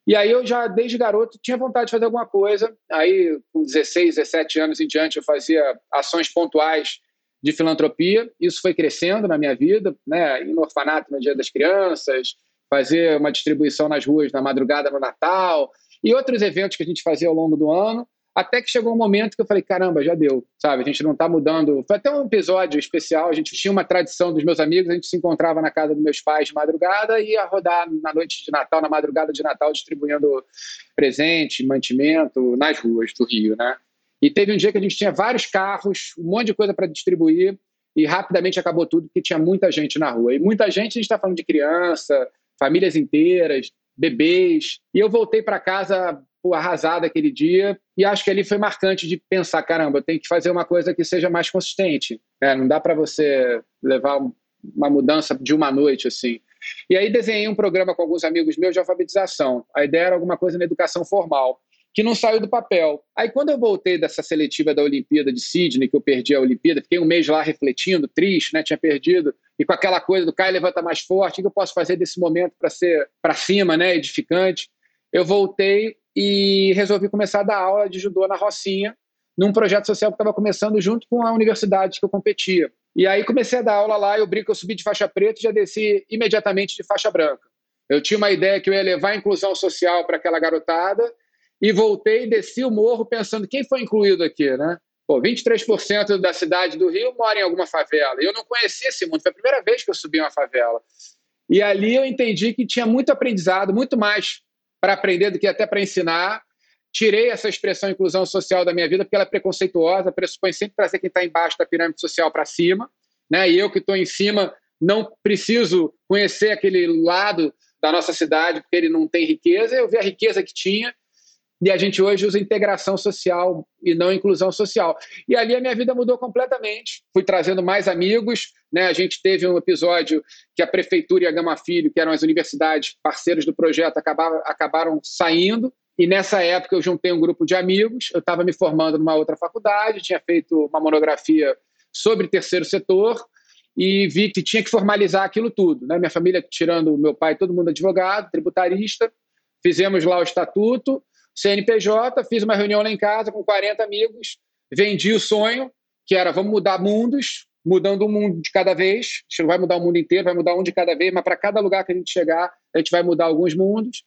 E aí eu já, desde garoto, tinha vontade de fazer alguma coisa. Aí, com 16, 17 anos em diante, eu fazia ações pontuais de filantropia. Isso foi crescendo na minha vida, né? Ir no orfanato no Dia das Crianças, fazer uma distribuição nas ruas na madrugada no Natal e outros eventos que a gente fazia ao longo do ano. Até que chegou um momento que eu falei, caramba, já deu, sabe? A gente não está mudando. Foi até um episódio especial, a gente tinha uma tradição dos meus amigos, a gente se encontrava na casa dos meus pais de madrugada e ia rodar na noite de Natal, na madrugada de Natal, distribuindo presente, mantimento nas ruas do Rio, né? E teve um dia que a gente tinha vários carros, um monte de coisa para distribuir e rapidamente acabou tudo porque tinha muita gente na rua. E muita gente, a gente está falando de criança, famílias inteiras, bebês. E eu voltei para casa pô, arrasado aquele dia e acho que ali foi marcante de pensar, caramba, eu tenho que fazer uma coisa que seja mais consistente. É, não dá para você levar uma mudança de uma noite assim. E aí desenhei um programa com alguns amigos meus de alfabetização. A ideia era alguma coisa na educação formal, que não saiu do papel. Aí quando eu voltei dessa seletiva da Olimpíada de Sydney, que eu perdi a Olimpíada, fiquei um mês lá refletindo, triste, né, tinha perdido, e com aquela coisa do cai levanta mais forte, o que eu posso fazer desse momento para ser para cima, né, edificante. Eu voltei e resolvi começar a dar aula de judô na Rocinha, num projeto social que estava começando junto com a universidade que eu competia. E aí comecei a dar aula lá, eu brinco, eu subi de faixa preta e já desci imediatamente de faixa branca. Eu tinha uma ideia que eu ia levar a inclusão social para aquela garotada e voltei e desci o morro pensando quem foi incluído aqui, né? Pô, 23% da cidade do Rio mora em alguma favela. Eu não conhecia esse mundo, foi a primeira vez que eu subi uma favela. E ali eu entendi que tinha muito aprendizado, muito mais para aprender do que até para ensinar. Tirei essa expressão inclusão social da minha vida porque ela é preconceituosa, pressupõe sempre trazer quem está embaixo da pirâmide social para cima. Né? E eu que estou em cima não preciso conhecer aquele lado da nossa cidade porque ele não tem riqueza. Eu vi a riqueza que tinha e a gente hoje usa integração social e não inclusão social. E ali a minha vida mudou completamente. Fui trazendo mais amigos, né? A gente teve um episódio que a prefeitura e a Gama Filho, que eram as universidades parceiros do projeto, acabaram, acabaram saindo. E nessa época eu juntei um grupo de amigos, eu estava me formando numa outra faculdade, tinha feito uma monografia sobre terceiro setor e vi que tinha que formalizar aquilo tudo. Né? Minha família, tirando meu pai, todo mundo advogado, tributarista, fizemos lá o estatuto, CNPJ, fiz uma reunião lá em casa com 40 amigos, vendi o sonho, que era vamos mudar mundos, mudando um mundo de cada vez. A gente não vai mudar o mundo inteiro, vai mudar um de cada vez, mas para cada lugar que a gente chegar, a gente vai mudar alguns mundos.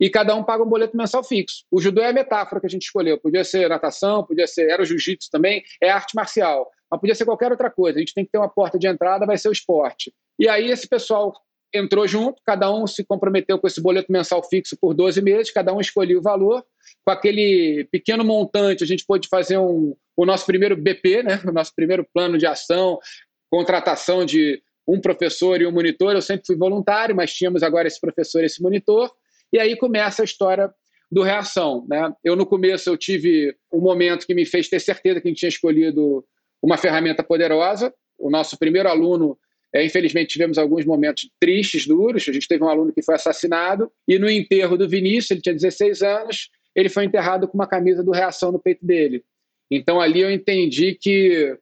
E cada um paga um boleto mensal fixo. O judô é a metáfora que a gente escolheu. Podia ser natação, podia ser. Era o jiu-jitsu também, é arte marcial. Mas podia ser qualquer outra coisa. A gente tem que ter uma porta de entrada, vai ser o esporte. E aí esse pessoal entrou junto, cada um se comprometeu com esse boleto mensal fixo por 12 meses, cada um escolheu o valor. Com aquele pequeno montante, a gente pôde fazer um, o nosso primeiro BP, né? o nosso primeiro plano de ação, contratação de um professor e um monitor. Eu sempre fui voluntário, mas tínhamos agora esse professor e esse monitor. E aí começa a história do reação. Né? Eu, no começo, eu tive um momento que me fez ter certeza que a gente tinha escolhido uma ferramenta poderosa. O nosso primeiro aluno é, infelizmente, tivemos alguns momentos tristes, duros. A gente teve um aluno que foi assassinado. E no enterro do Vinícius, ele tinha 16 anos, ele foi enterrado com uma camisa do Reação no peito dele. Então, ali eu entendi que,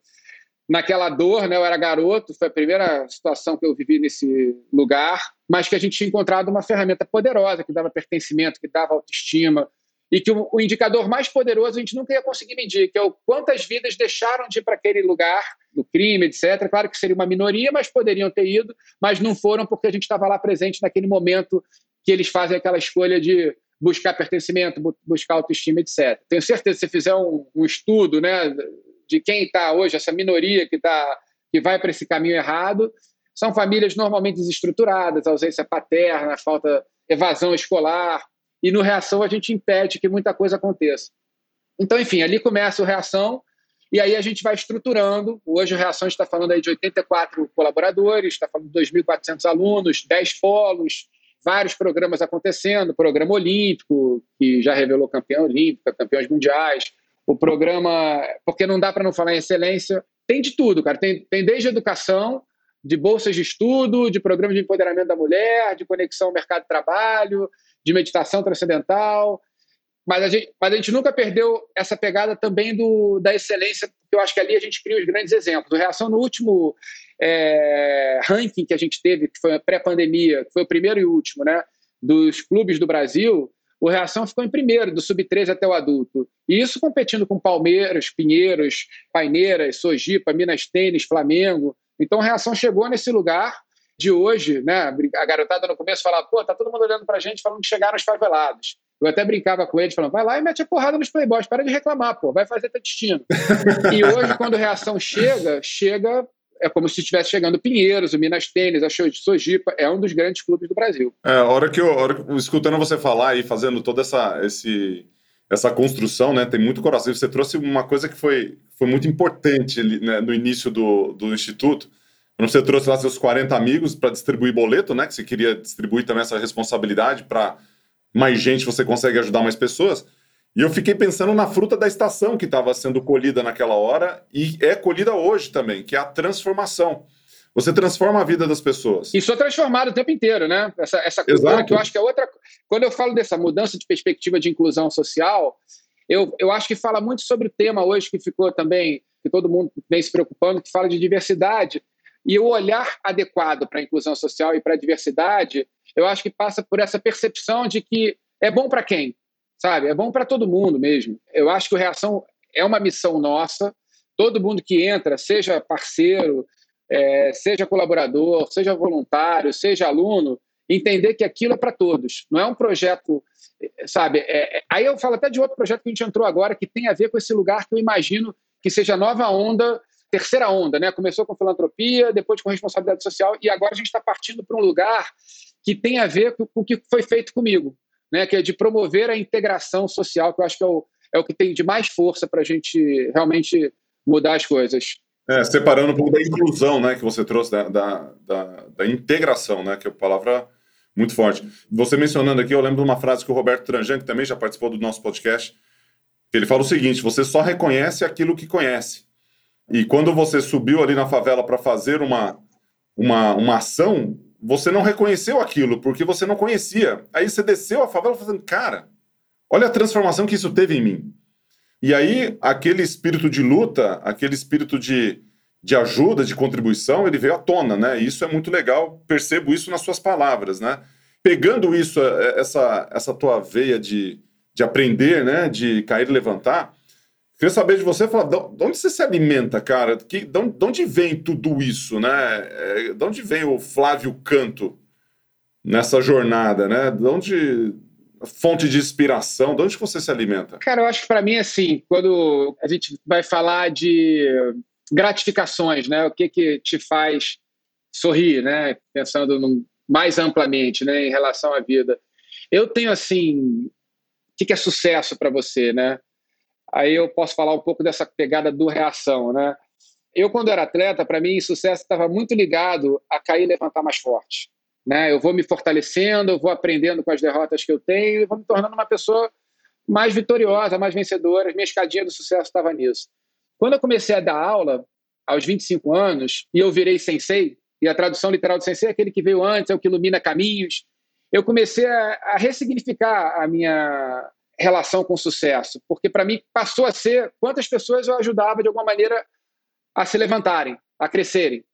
naquela dor, né, eu era garoto, foi a primeira situação que eu vivi nesse lugar, mas que a gente tinha encontrado uma ferramenta poderosa que dava pertencimento, que dava autoestima, e que o, o, indicador mais poderoso a gente nunca ia conseguir medir, que é o quantas vidas deixaram de ir para aquele lugar do crime, etc. Claro que seria uma minoria, mas poderiam ter ido, mas não foram porque a gente estava lá presente naquele momento que eles fazem aquela escolha de buscar pertencimento, buscar autoestima, etc. Tenho certeza que se fizer um, um estudo né, de quem está hoje, essa minoria que, tá, que vai para esse caminho errado, são famílias normalmente desestruturadas, ausência paterna, falta evasão escolar, e no reação a gente impede que muita coisa aconteça. Então, enfim, ali começa o reação e aí a gente vai estruturando. Hoje o reação está falando aí de 84 colaboradores, está falando de 2.400 alunos, 10 polos, vários programas acontecendo, programa olímpico, que já revelou campeão olímpico, campeões mundiais, o programa, porque não dá para não falar em excelência, tem de tudo, cara, tem, tem desde educação, de bolsas de estudo, de programas de empoderamento da mulher, de conexão ao mercado de trabalho, de meditação transcendental, mas a gente, mas a gente nunca perdeu essa pegada também do, da excelência, porque eu acho que ali a gente cria os grandes exemplos. O Reação, no último é, ranking que a gente teve, que foi pré-pandemia, que foi o primeiro e último, né, dos clubes do Brasil, o Reação ficou em primeiro, do sub-13 até o adulto. E isso competindo com Palmeiras, Pinheiros, Paineiras, Sojipa, Minas Tênis, Flamengo. Então, o Reação chegou nesse lugar de hoje, né? A garotada no começo falava, pô, tá todo mundo olhando pra gente falando que chegaram os favelados. Eu até brincava com eles, falando, vai lá e mete a porrada nos playboys, para de reclamar, pô, vai fazer teu destino. e hoje, quando a reação chega, chega é como se estivesse chegando Pinheiros, o Minas Tênis, a Sojipa, é um dos grandes clubes do Brasil. É, a hora que eu, hora, escutando você falar e fazendo toda essa, esse, essa construção, né, tem muito coração. Você trouxe uma coisa que foi, foi muito importante né, no início do, do Instituto, você trouxe lá seus 40 amigos para distribuir boleto, né? Que você queria distribuir também essa responsabilidade para mais gente, você consegue ajudar mais pessoas. E eu fiquei pensando na fruta da estação que estava sendo colhida naquela hora e é colhida hoje também, que é a transformação. Você transforma a vida das pessoas. E sou transformado o tempo inteiro, né? Essa, essa cultura que eu acho que é outra. Quando eu falo dessa mudança de perspectiva de inclusão social, eu, eu acho que fala muito sobre o tema hoje que ficou também, que todo mundo vem se preocupando, que fala de diversidade. E o olhar adequado para a inclusão social e para a diversidade, eu acho que passa por essa percepção de que é bom para quem, sabe? É bom para todo mundo mesmo. Eu acho que o Reação é uma missão nossa. Todo mundo que entra, seja parceiro, é, seja colaborador, seja voluntário, seja aluno, entender que aquilo é para todos. Não é um projeto, sabe? É, é, aí eu falo até de outro projeto que a gente entrou agora que tem a ver com esse lugar que eu imagino que seja a nova onda terceira onda, né? Começou com filantropia, depois com responsabilidade social e agora a gente está partindo para um lugar que tem a ver com o que foi feito comigo, né? Que é de promover a integração social, que eu acho que é o, é o que tem de mais força para a gente realmente mudar as coisas. É, separando um pouco da inclusão, né, que você trouxe da, da, da, da integração, né, que é uma palavra muito forte. Você mencionando aqui, eu lembro de uma frase que o Roberto Tranjan, que também já participou do nosso podcast, ele fala o seguinte: você só reconhece aquilo que conhece. E quando você subiu ali na favela para fazer uma, uma, uma ação, você não reconheceu aquilo, porque você não conhecia. Aí você desceu a favela falando, cara, Olha a transformação que isso teve em mim. E aí, aquele espírito de luta, aquele espírito de, de ajuda, de contribuição, ele veio à tona, né? E isso é muito legal, percebo isso nas suas palavras, né? Pegando isso, é, essa, essa tua veia de, de aprender, né? De cair e levantar, queria saber de você, falar, de onde você se alimenta, cara? Que, de, onde vem tudo isso, né? É, de onde vem o Flávio Canto nessa jornada, né? De onde fonte de inspiração? De onde você se alimenta? Cara, eu acho que para mim, assim, quando a gente vai falar de gratificações, né? O que que te faz sorrir, né? Pensando num, mais amplamente, né? Em relação à vida. Eu tenho, assim, o que, que é sucesso para você, né? Aí eu posso falar um pouco dessa pegada do reação, né? Eu, quando era atleta, para mim, sucesso estava muito ligado a cair e levantar mais forte. Né? Eu vou me fortalecendo, eu vou aprendendo com as derrotas que eu tenho e vou me tornando uma pessoa mais vitoriosa, mais vencedora. Minha escadinha do sucesso estava nisso. Quando eu comecei a dar aula, aos 25 anos, e eu virei sensei, e a tradução literal de sensei é aquele que veio antes, é o que ilumina caminhos, eu comecei a, a ressignificar a minha relação com sucesso, porque para mim passou a ser quantas pessoas eu ajudava de alguma maneira a se levantarem, a crescerem.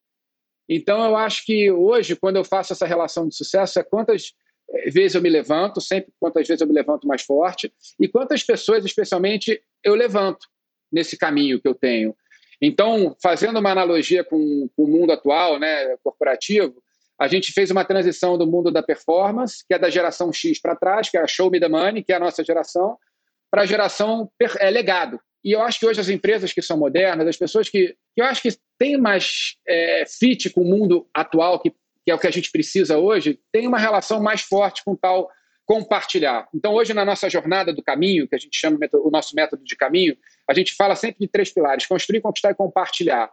Então, eu acho que hoje, quando eu faço essa relação de sucesso, é quantas eh, vezes eu me levanto, sempre quantas vezes eu me levanto mais forte, e quantas pessoas, especialmente, eu levanto nesse caminho que eu tenho. Então, fazendo uma analogia com, com o mundo atual, né, corporativo, a gente fez uma transição do mundo da performance, que é da geração X para trás, que é a Show Me the Money, que é a nossa geração, para a geração é, legado. E eu acho que hoje as empresas que são modernas, as pessoas que, que eu acho que têm mais é, fit com o mundo atual, que, que é o que a gente precisa hoje, têm uma relação mais forte com tal compartilhar. Então, hoje, na nossa jornada do caminho, que a gente chama o nosso método de caminho, a gente fala sempre de três pilares: construir, conquistar e compartilhar.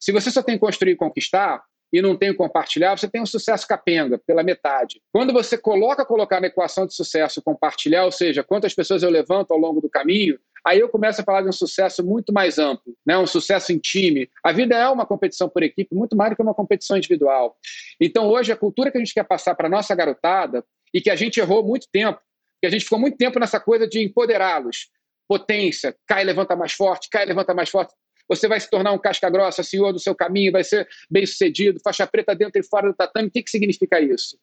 Se você só tem construir e conquistar, e não tem compartilhar, você tem um sucesso capenga, pela metade. Quando você coloca colocar na equação de sucesso compartilhar, ou seja, quantas pessoas eu levanto ao longo do caminho, aí eu começo a falar de um sucesso muito mais amplo, né? um sucesso em time. A vida é uma competição por equipe, muito mais do que uma competição individual. Então, hoje, a cultura que a gente quer passar para a nossa garotada, e que a gente errou muito tempo, que a gente ficou muito tempo nessa coisa de empoderá-los. Potência, cai, levanta mais forte, cai, levanta mais forte você vai se tornar um casca-grossa, senhor do seu caminho, vai ser bem-sucedido, faixa preta dentro e fora do tatame. O que, que significa isso?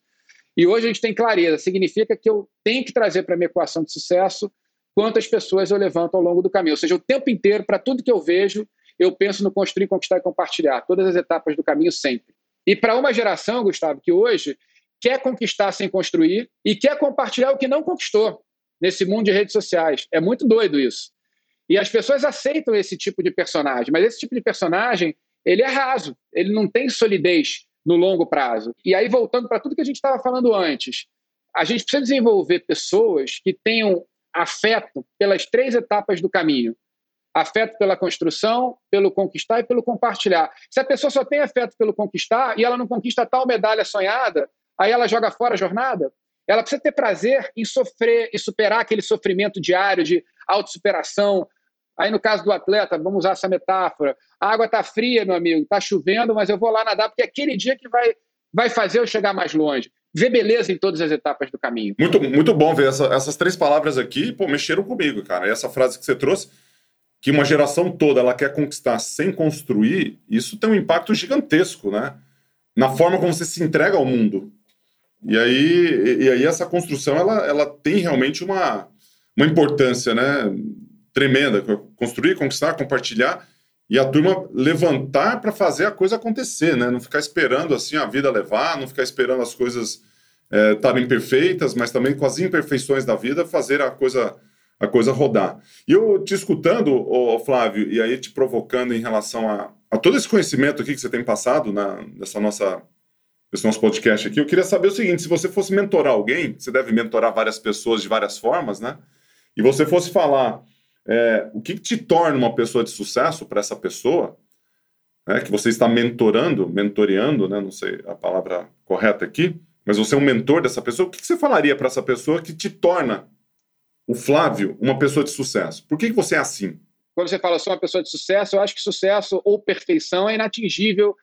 E hoje a gente tem clareza, significa que eu tenho que trazer para minha equação de sucesso quantas pessoas eu levanto ao longo do caminho. Ou seja, o tempo inteiro, para tudo que eu vejo, eu penso no construir, conquistar e compartilhar, todas as etapas do caminho sempre. E para uma geração, Gustavo, que hoje quer conquistar sem construir e quer compartilhar o que não conquistou nesse mundo de redes sociais. É muito doido isso. E as pessoas aceitam esse tipo de personagem, mas esse tipo de personagem, ele é raso, ele não tem solidez no longo prazo. E aí, voltando para tudo que a gente estava falando antes, a gente precisa desenvolver pessoas que tenham afeto pelas três etapas do caminho. Afeto pela construção, pelo conquistar e pelo compartilhar. Se a pessoa só tem afeto pelo conquistar e ela não conquista tal medalha sonhada, aí ela joga fora a jornada. Ela precisa ter prazer em sofrer e superar aquele sofrimento diário de autossuperação. Aí, no caso do atleta, vamos usar essa metáfora: a água está fria, meu amigo, está chovendo, mas eu vou lá nadar, porque é aquele dia que vai, vai fazer eu chegar mais longe. Ver beleza em todas as etapas do caminho. Muito, muito bom ver essa, essas três palavras aqui, pô, mexeram comigo, cara. E essa frase que você trouxe, que uma geração toda ela quer conquistar sem construir, isso tem um impacto gigantesco, né? Na forma como você se entrega ao mundo. E aí, e aí essa construção ela, ela tem realmente uma, uma importância né, tremenda. Construir, conquistar, compartilhar e a turma levantar para fazer a coisa acontecer, né? Não ficar esperando assim a vida levar, não ficar esperando as coisas estarem é, perfeitas, mas também com as imperfeições da vida fazer a coisa a coisa rodar. E eu te escutando, ô, Flávio, e aí te provocando em relação a, a todo esse conhecimento aqui que você tem passado na, nessa nossa esse nosso podcast aqui, eu queria saber o seguinte: se você fosse mentorar alguém, você deve mentorar várias pessoas de várias formas, né? E você fosse falar é, o que, te torna uma pessoa de sucesso para essa pessoa, né, que você está mentorando, mentoreando, né, não sei a palavra correta aqui, mas você é um mentor dessa pessoa, o que, que você falaria para essa pessoa que te torna, o Flávio, uma pessoa de sucesso? Por que, que você é assim? Quando você fala sou uma pessoa de sucesso, eu acho que sucesso ou perfeição é inatingível,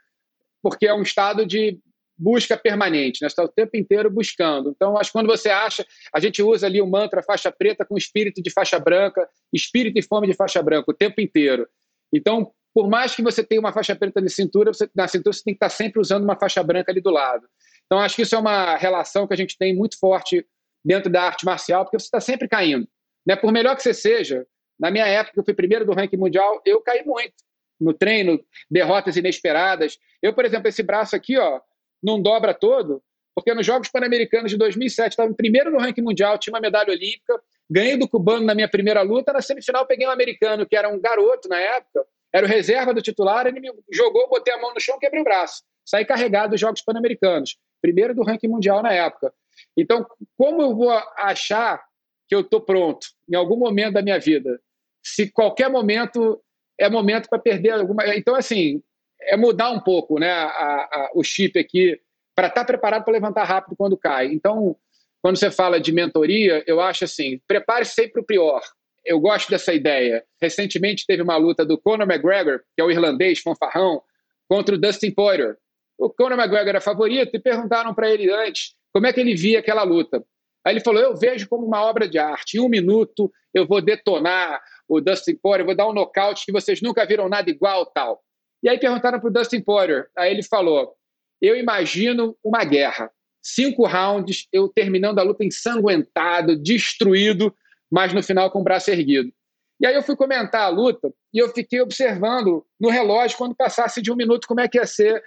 porque é um estado de busca permanente, né? Está o tempo inteiro buscando. Então, acho que quando você acha, a gente usa ali o mantra faixa preta com espírito de faixa branca, espírito e fome de faixa branca o tempo inteiro. Então, por mais que você tenha uma faixa preta na cintura, você, na cintura você tem que estar sempre usando uma faixa branca ali do lado. Então, acho que isso é uma relação que a gente tem muito forte dentro da arte marcial, porque você está sempre caindo. Né? Por melhor que você seja, na minha época, eu fui primeiro do ranking mundial, eu caí muito no treino, derrotas inesperadas. Eu, por exemplo, esse braço aqui, ó, não dobra todo, porque nos Jogos Pan-Americanos de 2007 estava em primeiro no ranking mundial, tinha uma medalha olímpica, ganhei do cubano na minha primeira luta, na semifinal peguei um americano que era um garoto na época, era o reserva do titular, ele me jogou, botei a mão no chão, quebrei o braço, saí carregado dos Jogos Pan-Americanos, primeiro do ranking mundial na época. Então, como eu vou achar que eu estou pronto em algum momento da minha vida, se qualquer momento é momento para perder alguma. Então, assim, é mudar um pouco né, a, a, o chip aqui para estar tá preparado para levantar rápido quando cai. Então, quando você fala de mentoria, eu acho assim: prepare -se sempre o pior. Eu gosto dessa ideia. Recentemente teve uma luta do Conor McGregor, que é o irlandês fanfarrão, contra o Dustin Poirier. O Conor McGregor era favorito e perguntaram para ele antes como é que ele via aquela luta. Aí ele falou: Eu vejo como uma obra de arte. Em um minuto eu vou detonar o Dustin Poirier, vou dar um nocaute que vocês nunca viram nada igual, tal. E aí perguntaram para o Dustin Poirier. Aí ele falou: Eu imagino uma guerra. Cinco rounds, eu terminando a luta ensanguentado, destruído, mas no final com o braço erguido. E aí eu fui comentar a luta e eu fiquei observando no relógio, quando passasse de um minuto, como é que ia ser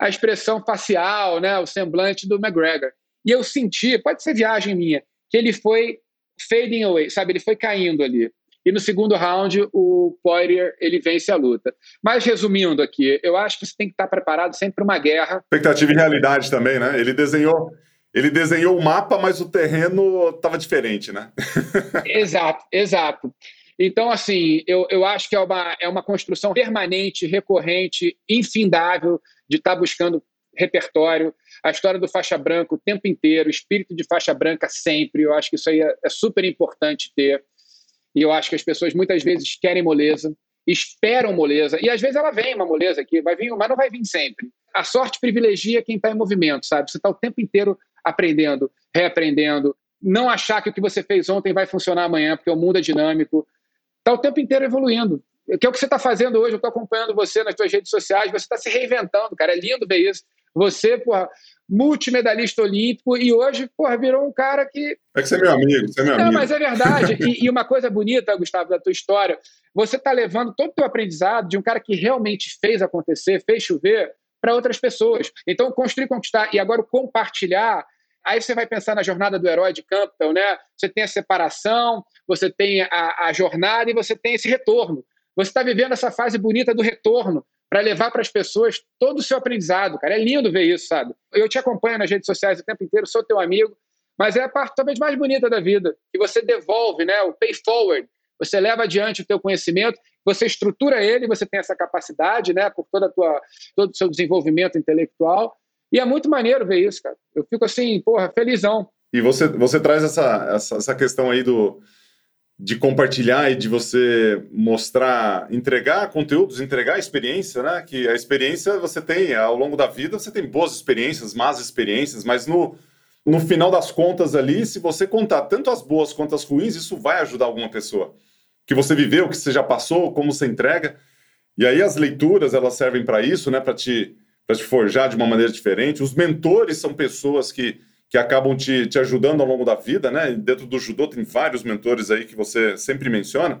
a expressão facial, né, o semblante do McGregor. E eu senti, pode ser viagem minha, que ele foi fading away, sabe? Ele foi caindo ali. E no segundo round, o Poirier ele vence a luta. Mas resumindo aqui, eu acho que você tem que estar preparado sempre para uma guerra. Expectativa e realidade também, né? Ele desenhou, ele desenhou o mapa, mas o terreno estava diferente, né? exato, exato. Então, assim, eu, eu acho que é uma, é uma construção permanente, recorrente, infindável de estar buscando repertório, a história do faixa branca o tempo inteiro, espírito de faixa branca sempre. Eu acho que isso aí é, é super importante ter. E eu acho que as pessoas muitas vezes querem moleza, esperam moleza, e às vezes ela vem uma moleza aqui, vai vir, mas não vai vir sempre. A sorte privilegia quem está em movimento, sabe? Você está o tempo inteiro aprendendo, reaprendendo, não achar que o que você fez ontem vai funcionar amanhã, porque o mundo é dinâmico. Está o tempo inteiro evoluindo. Que é o que você está fazendo hoje, eu estou acompanhando você nas suas redes sociais, você está se reinventando, cara. É lindo ver isso. Você, porra, multimedalista olímpico e hoje, porra, virou um cara que. É que você é meu amigo, você é meu amigo. mas é verdade. e, e, uma coisa bonita, Gustavo, da tua história, você está levando todo o teu aprendizado de um cara que realmente fez acontecer, fez chover, para outras pessoas. Então, construir, conquistar e agora compartilhar. Aí você vai pensar na jornada do herói de Campbell, né? Você tem a separação, você tem a, a jornada e você tem esse retorno. Você está vivendo essa fase bonita do retorno para levar para as pessoas todo o seu aprendizado, cara. É lindo ver isso, sabe? Eu te acompanho nas redes sociais o tempo inteiro, sou teu amigo, mas é a parte talvez mais bonita da vida, que você devolve, né? O pay forward. Você leva adiante o teu conhecimento, você estrutura ele, você tem essa capacidade, né? Por toda a tua, todo o seu desenvolvimento intelectual. E é muito maneiro ver isso, cara. Eu fico assim, porra, felizão. E você, você traz essa, essa, essa questão aí do, de compartilhar e de você mostrar, entregar conteúdos, entregar experiência, né? Que a experiência você tem ao longo da vida, você tem boas experiências, más experiências, mas no, no final das contas ali, se você contar tanto as boas quanto as ruins, isso vai ajudar alguma pessoa. Que você viveu, que você já passou, como você entrega. E aí as leituras, elas servem para isso, né? Para te, te forjar de uma maneira diferente. Os mentores são pessoas que que acabam te, te ajudando ao longo da vida, né? Dentro do judô tem vários mentores aí que você sempre menciona.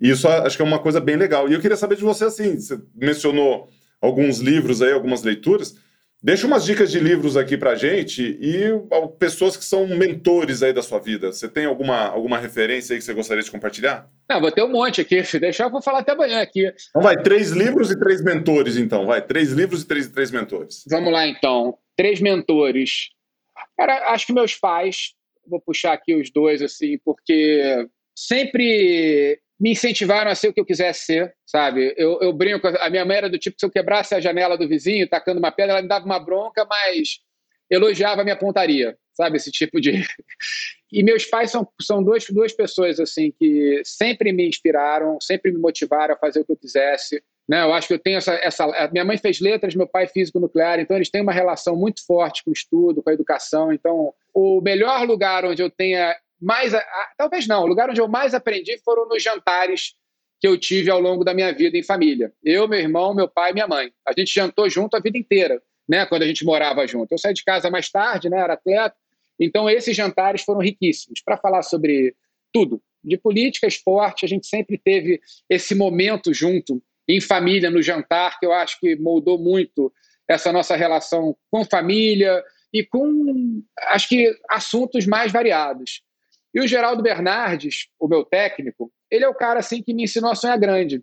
E isso acho que é uma coisa bem legal. E eu queria saber de você, assim, você mencionou alguns livros aí, algumas leituras. Deixa umas dicas de livros aqui pra gente e pessoas que são mentores aí da sua vida. Você tem alguma, alguma referência aí que você gostaria de compartilhar? Não, vou ter um monte aqui. Se deixar, eu vou falar até amanhã aqui. Então vai, três livros e três mentores, então. Vai, três livros e três, três mentores. Vamos lá, então. Três mentores. Cara, acho que meus pais, vou puxar aqui os dois, assim, porque sempre me incentivaram a ser o que eu quisesse ser, sabe? Eu, eu brinco, a minha mãe era do tipo, se eu quebrasse a janela do vizinho, tacando uma pedra, ela me dava uma bronca, mas elogiava a minha pontaria, sabe? Esse tipo de... E meus pais são, são duas, duas pessoas, assim, que sempre me inspiraram, sempre me motivaram a fazer o que eu quisesse. Né? Eu acho que eu tenho essa, essa. Minha mãe fez letras, meu pai físico nuclear, então eles têm uma relação muito forte com o estudo, com a educação. Então, o melhor lugar onde eu tenha mais. Talvez não, o lugar onde eu mais aprendi foram nos jantares que eu tive ao longo da minha vida em família. Eu, meu irmão, meu pai e minha mãe. A gente jantou junto a vida inteira, né? Quando a gente morava junto. Eu saí de casa mais tarde, né? Era atleta. Então, esses jantares foram riquíssimos para falar sobre tudo. De política, esporte, a gente sempre teve esse momento junto em família, no jantar, que eu acho que moldou muito essa nossa relação com família e com, acho que, assuntos mais variados. E o Geraldo Bernardes, o meu técnico, ele é o cara assim que me ensinou a sonhar grande,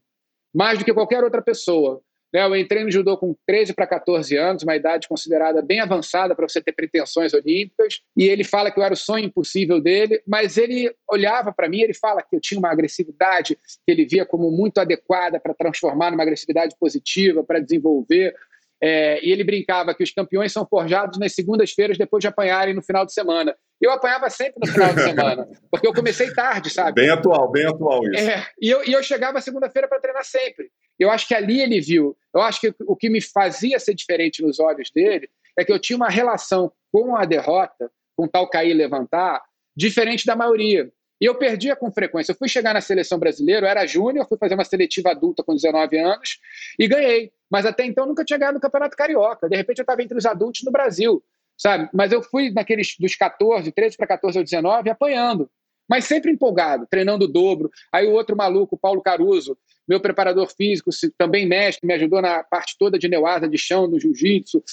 mais do que qualquer outra pessoa. Né, eu entrei no judô com 13 para 14 anos, uma idade considerada bem avançada para você ter pretensões olímpicas, e ele fala que eu era o sonho impossível dele, mas ele olhava para mim, ele fala que eu tinha uma agressividade que ele via como muito adequada para transformar numa agressividade positiva, para desenvolver. É, e ele brincava que os campeões são forjados nas segundas-feiras depois de apanharem no final de semana. Eu apanhava sempre no final de semana, porque eu comecei tarde, sabe? Bem atual, bem atual isso. É, e, eu, e eu chegava segunda-feira para treinar sempre. Eu acho que ali ele viu. Eu acho que o que me fazia ser diferente nos olhos dele é que eu tinha uma relação com a derrota, com tal cair e levantar, diferente da maioria. E eu perdia com frequência. Eu fui chegar na seleção brasileira, eu era júnior, fui fazer uma seletiva adulta com 19 anos e ganhei. Mas até então nunca tinha ganhado no Campeonato Carioca. De repente eu estava entre os adultos no Brasil, sabe? Mas eu fui naqueles dos 14, 13 para 14 ou 19, apanhando. Mas sempre empolgado, treinando o dobro. Aí o outro maluco, Paulo Caruso, meu preparador físico, também mestre, me ajudou na parte toda de neuasa, de chão, no jiu-jitsu.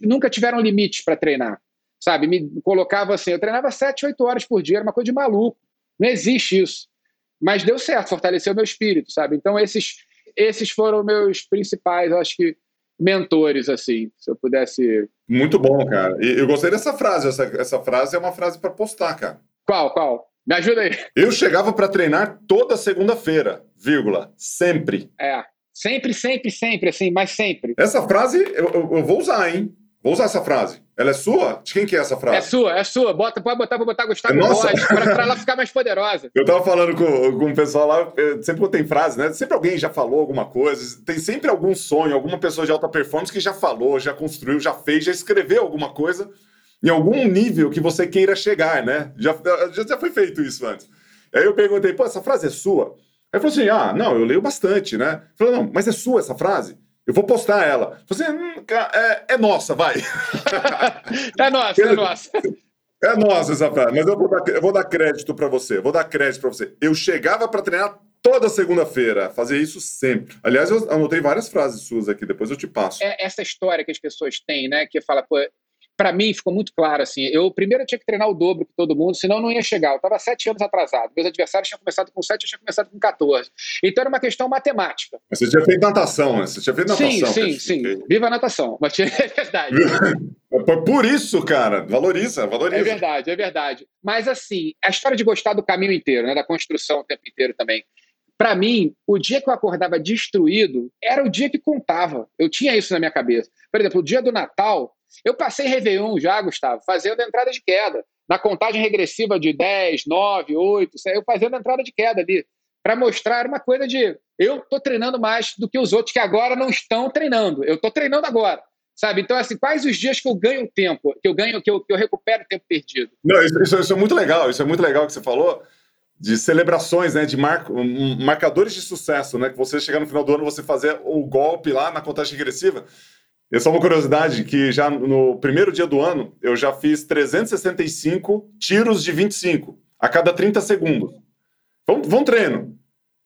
Nunca tiveram limites para treinar, sabe? Me colocava assim, eu treinava 7, 8 horas por dia, era uma coisa de maluco. Não existe isso. Mas deu certo, fortaleceu meu espírito, sabe? Então esses esses foram meus principais, acho que mentores assim, se eu pudesse. Muito bom, cara. Eu gostei dessa frase, essa, essa frase é uma frase para postar, cara. Qual, qual? Me ajuda aí. Eu chegava para treinar toda segunda-feira, vírgula, sempre. É, sempre, sempre, sempre, assim, mas sempre. Essa frase eu, eu, eu vou usar, hein? Vou usar essa frase. Ela é sua? De quem que é essa frase? É sua, é sua. Bota, pode botar, pode botar Gustavo Nossa. para ela ficar mais poderosa. Eu tava falando com, com o pessoal lá, sempre que tem frase, né? Sempre alguém já falou alguma coisa, tem sempre algum sonho, alguma pessoa de alta performance que já falou, já construiu, já fez, já escreveu alguma coisa em algum nível que você queira chegar, né? Já, já foi feito isso antes. Aí eu perguntei, pô, essa frase é sua? Aí falou assim: ah, não, eu leio bastante, né? Falou, não, mas é sua essa frase? Eu vou postar ela. Você assim, hum, é, é, nossa, vai. é nossa, é nossa. É nossa essa frase, mas eu vou dar, eu vou dar crédito para você. Vou dar crédito para você. Eu chegava para treinar toda segunda-feira, fazia isso sempre. Aliás, eu anotei várias frases suas aqui, depois eu te passo. É essa história que as pessoas têm, né? Que fala, pô, para mim ficou muito claro assim. Eu primeiro eu tinha que treinar o dobro que todo mundo, senão eu não ia chegar. Eu estava sete anos atrasado. Meus adversários tinham começado com sete, eu tinha começado com 14. Então era uma questão matemática. Mas você tinha feito natação, né? Você tinha feito natação. Sim, sim, sim. Viva a natação. Mas é verdade. Por isso, cara, valoriza, valoriza. É verdade, é verdade. Mas assim, a história de gostar do caminho inteiro, né? Da construção o tempo inteiro também. Para mim, o dia que eu acordava destruído era o dia que contava. Eu tinha isso na minha cabeça. Por exemplo, o dia do Natal, eu passei Réveillon já, Gustavo, fazendo entrada de queda. Na contagem regressiva de 10, 9, 8, eu fazendo entrada de queda ali. Para mostrar uma coisa de eu estou treinando mais do que os outros que agora não estão treinando. Eu estou treinando agora. Sabe? Então, assim, quais os dias que eu ganho tempo, que eu ganho, que eu, que eu recupero tempo perdido? Não, isso, isso, isso é muito legal, isso é muito legal que você falou de celebrações, né, de mar... marcadores de sucesso, né, que você chegar no final do ano você fazer o golpe lá na contagem regressiva. É só uma curiosidade que já no primeiro dia do ano eu já fiz 365 tiros de 25 a cada 30 segundos. Vamos, vamos treino.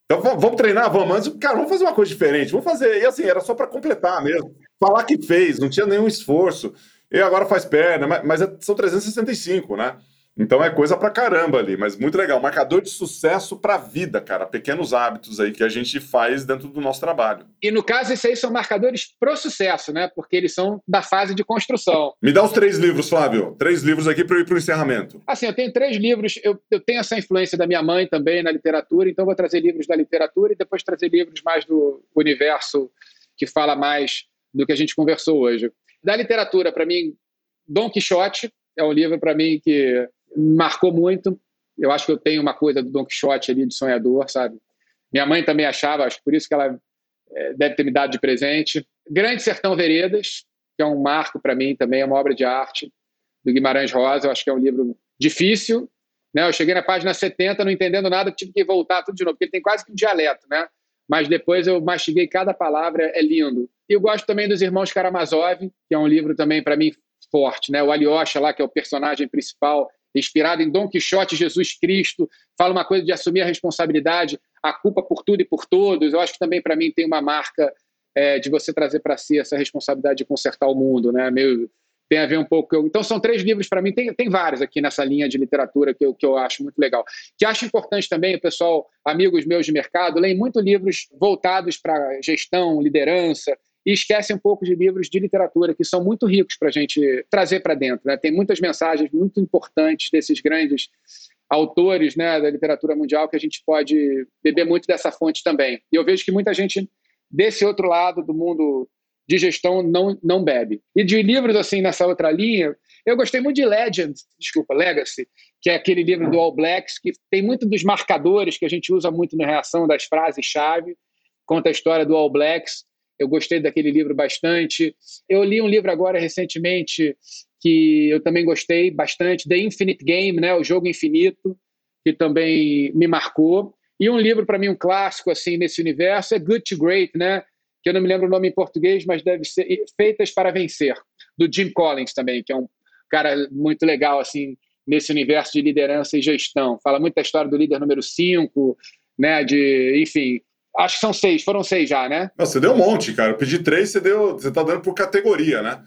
Então vamos treinar, vamos. Mas, cara, vamos fazer uma coisa diferente. Vamos fazer. E assim, era só para completar mesmo. Falar que fez, não tinha nenhum esforço. E agora faz perna, mas, mas é, são 365, né? Então é coisa pra caramba ali, mas muito legal. Marcador de sucesso pra vida, cara. Pequenos hábitos aí que a gente faz dentro do nosso trabalho. E no caso, esses aí são marcadores pro sucesso, né? Porque eles são da fase de construção. Me dá os três livros, Flávio. Três livros aqui para eu ir pro encerramento. Assim, eu tenho três livros. Eu, eu tenho essa influência da minha mãe também na literatura, então vou trazer livros da literatura e depois trazer livros mais do universo que fala mais do que a gente conversou hoje. Da literatura, para mim, Dom Quixote é um livro para mim que marcou muito. Eu acho que eu tenho uma coisa do Don Quixote ali de sonhador, sabe? Minha mãe também achava, acho por isso que ela é, deve ter me dado de presente. Grande Sertão Veredas, que é um marco para mim também, é uma obra de arte do Guimarães Rosa. Eu acho que é um livro difícil. Né? Eu cheguei na página 70, não entendendo nada, tive que voltar tudo de novo, porque tem quase que um dialeto, né? Mas depois eu mastiguei cada palavra, é lindo. E eu gosto também dos Irmãos Karamazov, que é um livro também, para mim, forte. Né? O Alyosha lá, que é o personagem principal, inspirado em Dom Quixote Jesus Cristo, fala uma coisa de assumir a responsabilidade, a culpa por tudo e por todos. Eu acho que também, para mim, tem uma marca é, de você trazer para si essa responsabilidade de consertar o mundo, né? Tem a ver um pouco. Então, são três livros para mim, tem, tem vários aqui nessa linha de literatura que eu, que eu acho muito legal. Que acho importante também, pessoal, amigos meus de mercado, leem muito livros voltados para gestão, liderança, e esquecem um pouco de livros de literatura que são muito ricos para a gente trazer para dentro. Né? Tem muitas mensagens muito importantes desses grandes autores né, da literatura mundial que a gente pode beber muito dessa fonte também. E eu vejo que muita gente desse outro lado do mundo de gestão não, não bebe. E de livros assim nessa outra linha, eu gostei muito de Legend, desculpa, Legacy, que é aquele livro do All Blacks que tem muito dos marcadores que a gente usa muito na reação das frases-chave, conta a história do All Blacks. Eu gostei daquele livro bastante. Eu li um livro agora recentemente que eu também gostei bastante, The Infinite Game, né, o jogo infinito, que também me marcou. E um livro, para mim, um clássico assim nesse universo é Good to Great, né? que eu não me lembro o nome em português, mas deve ser Feitas para Vencer, do Jim Collins também, que é um cara muito legal assim nesse universo de liderança e gestão. Fala muito da história do líder número 5, né, de, enfim, acho que são seis, foram seis já, né? Não, você deu um monte, cara. Eu pedi três, você deu, você tá dando por categoria, né?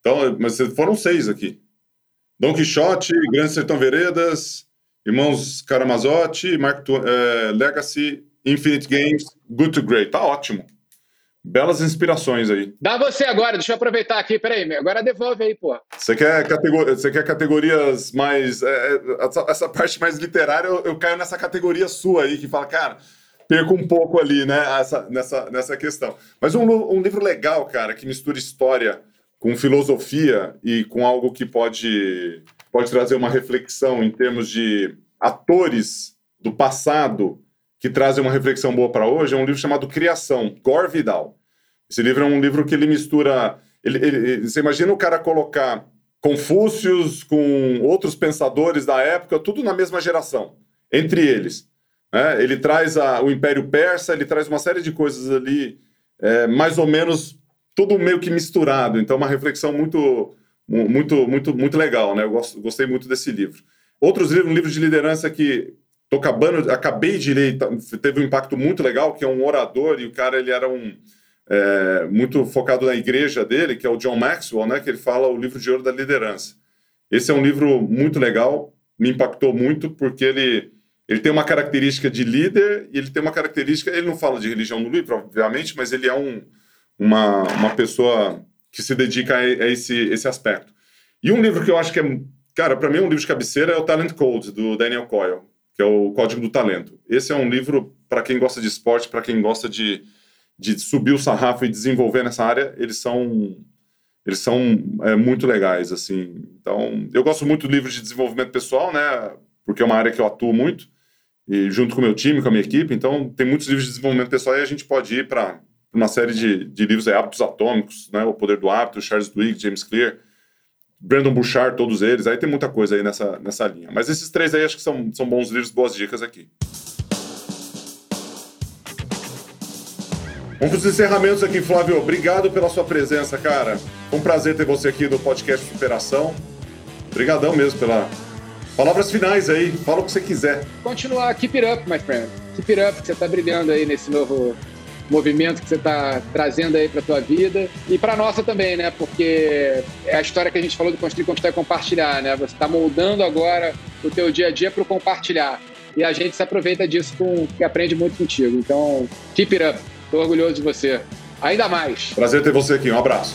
Então, mas foram seis aqui. Dom Quixote, Grande Sertão Veredas, Irmãos Caramazotti, Mark, é, Legacy, Infinite Games, Good to Great. Tá ótimo. Belas inspirações aí. Dá você agora, deixa eu aproveitar aqui, peraí, agora devolve aí, pô. Você quer, categor... você quer categorias mais. É, é, essa, essa, parte mais literária, eu, eu, caio nessa categoria sua aí, que fala, cara, perco um pouco ali, né, essa, nessa, nessa questão. Mas um, um livro legal, cara, que mistura história com filosofia e com algo que pode pode trazer uma reflexão em termos de atores do passado que trazem uma reflexão boa para hoje, é um livro chamado Criação, Gore Vidal. Esse livro é um livro que ele mistura. Ele, ele, você imagina o cara colocar Confúcios com outros pensadores da época, tudo na mesma geração, entre eles. Né? Ele traz a, o Império Persa, ele traz uma série de coisas ali, é, mais ou menos tudo meio que misturado. Então, uma reflexão muito muito, muito, muito legal, né? Eu gosto, gostei muito desse livro. Outros livros, um livro de liderança que tô acabando, acabei de ler, tá, teve um impacto muito legal, que é um orador e o cara ele era um é, muito focado na igreja dele, que é o John Maxwell, né? Que ele fala o livro de ouro da liderança. Esse é um livro muito legal, me impactou muito porque ele ele tem uma característica de líder e ele tem uma característica. Ele não fala de religião no livro, obviamente, mas ele é um, uma, uma pessoa que se dedica a, esse, esse aspecto. E um livro que eu acho que é, cara, para mim um livro de cabeceira é o Talent Code, do Daniel Coyle, que é o Código do Talento. Esse é um livro para quem gosta de esporte, para quem gosta de, de subir o sarrafo e desenvolver nessa área, eles são eles são é, muito legais, assim. Então, eu gosto muito do livro de desenvolvimento pessoal, né? Porque é uma área que eu atuo muito, e junto com o meu time, com a minha equipe. Então, tem muitos livros de desenvolvimento pessoal e a gente pode ir para uma série de, de livros, é, Hábitos Atômicos, né, O Poder do Hábito, Charles Duhigg, James Clear, Brandon Bouchard, todos eles. Aí tem muita coisa aí nessa, nessa linha. Mas esses três aí acho que são, são bons livros, boas dicas aqui. Vamos para os encerramentos aqui, Flávio. Obrigado pela sua presença, cara. Foi um prazer ter você aqui no podcast Superação. Obrigadão mesmo pela palavras finais aí. Fala o que você quiser. Continuar, keep it up, my friend. Keep it up, que você está brilhando aí nesse novo movimento que você está trazendo aí para a tua vida e para nossa também, né? Porque é a história que a gente falou do construir, conquistar e compartilhar, né? Você está moldando agora o teu dia a dia para o compartilhar e a gente se aproveita disso com que aprende muito contigo. Então, keep it up. Estou orgulhoso de você. Ainda mais. Prazer ter você aqui. Um abraço.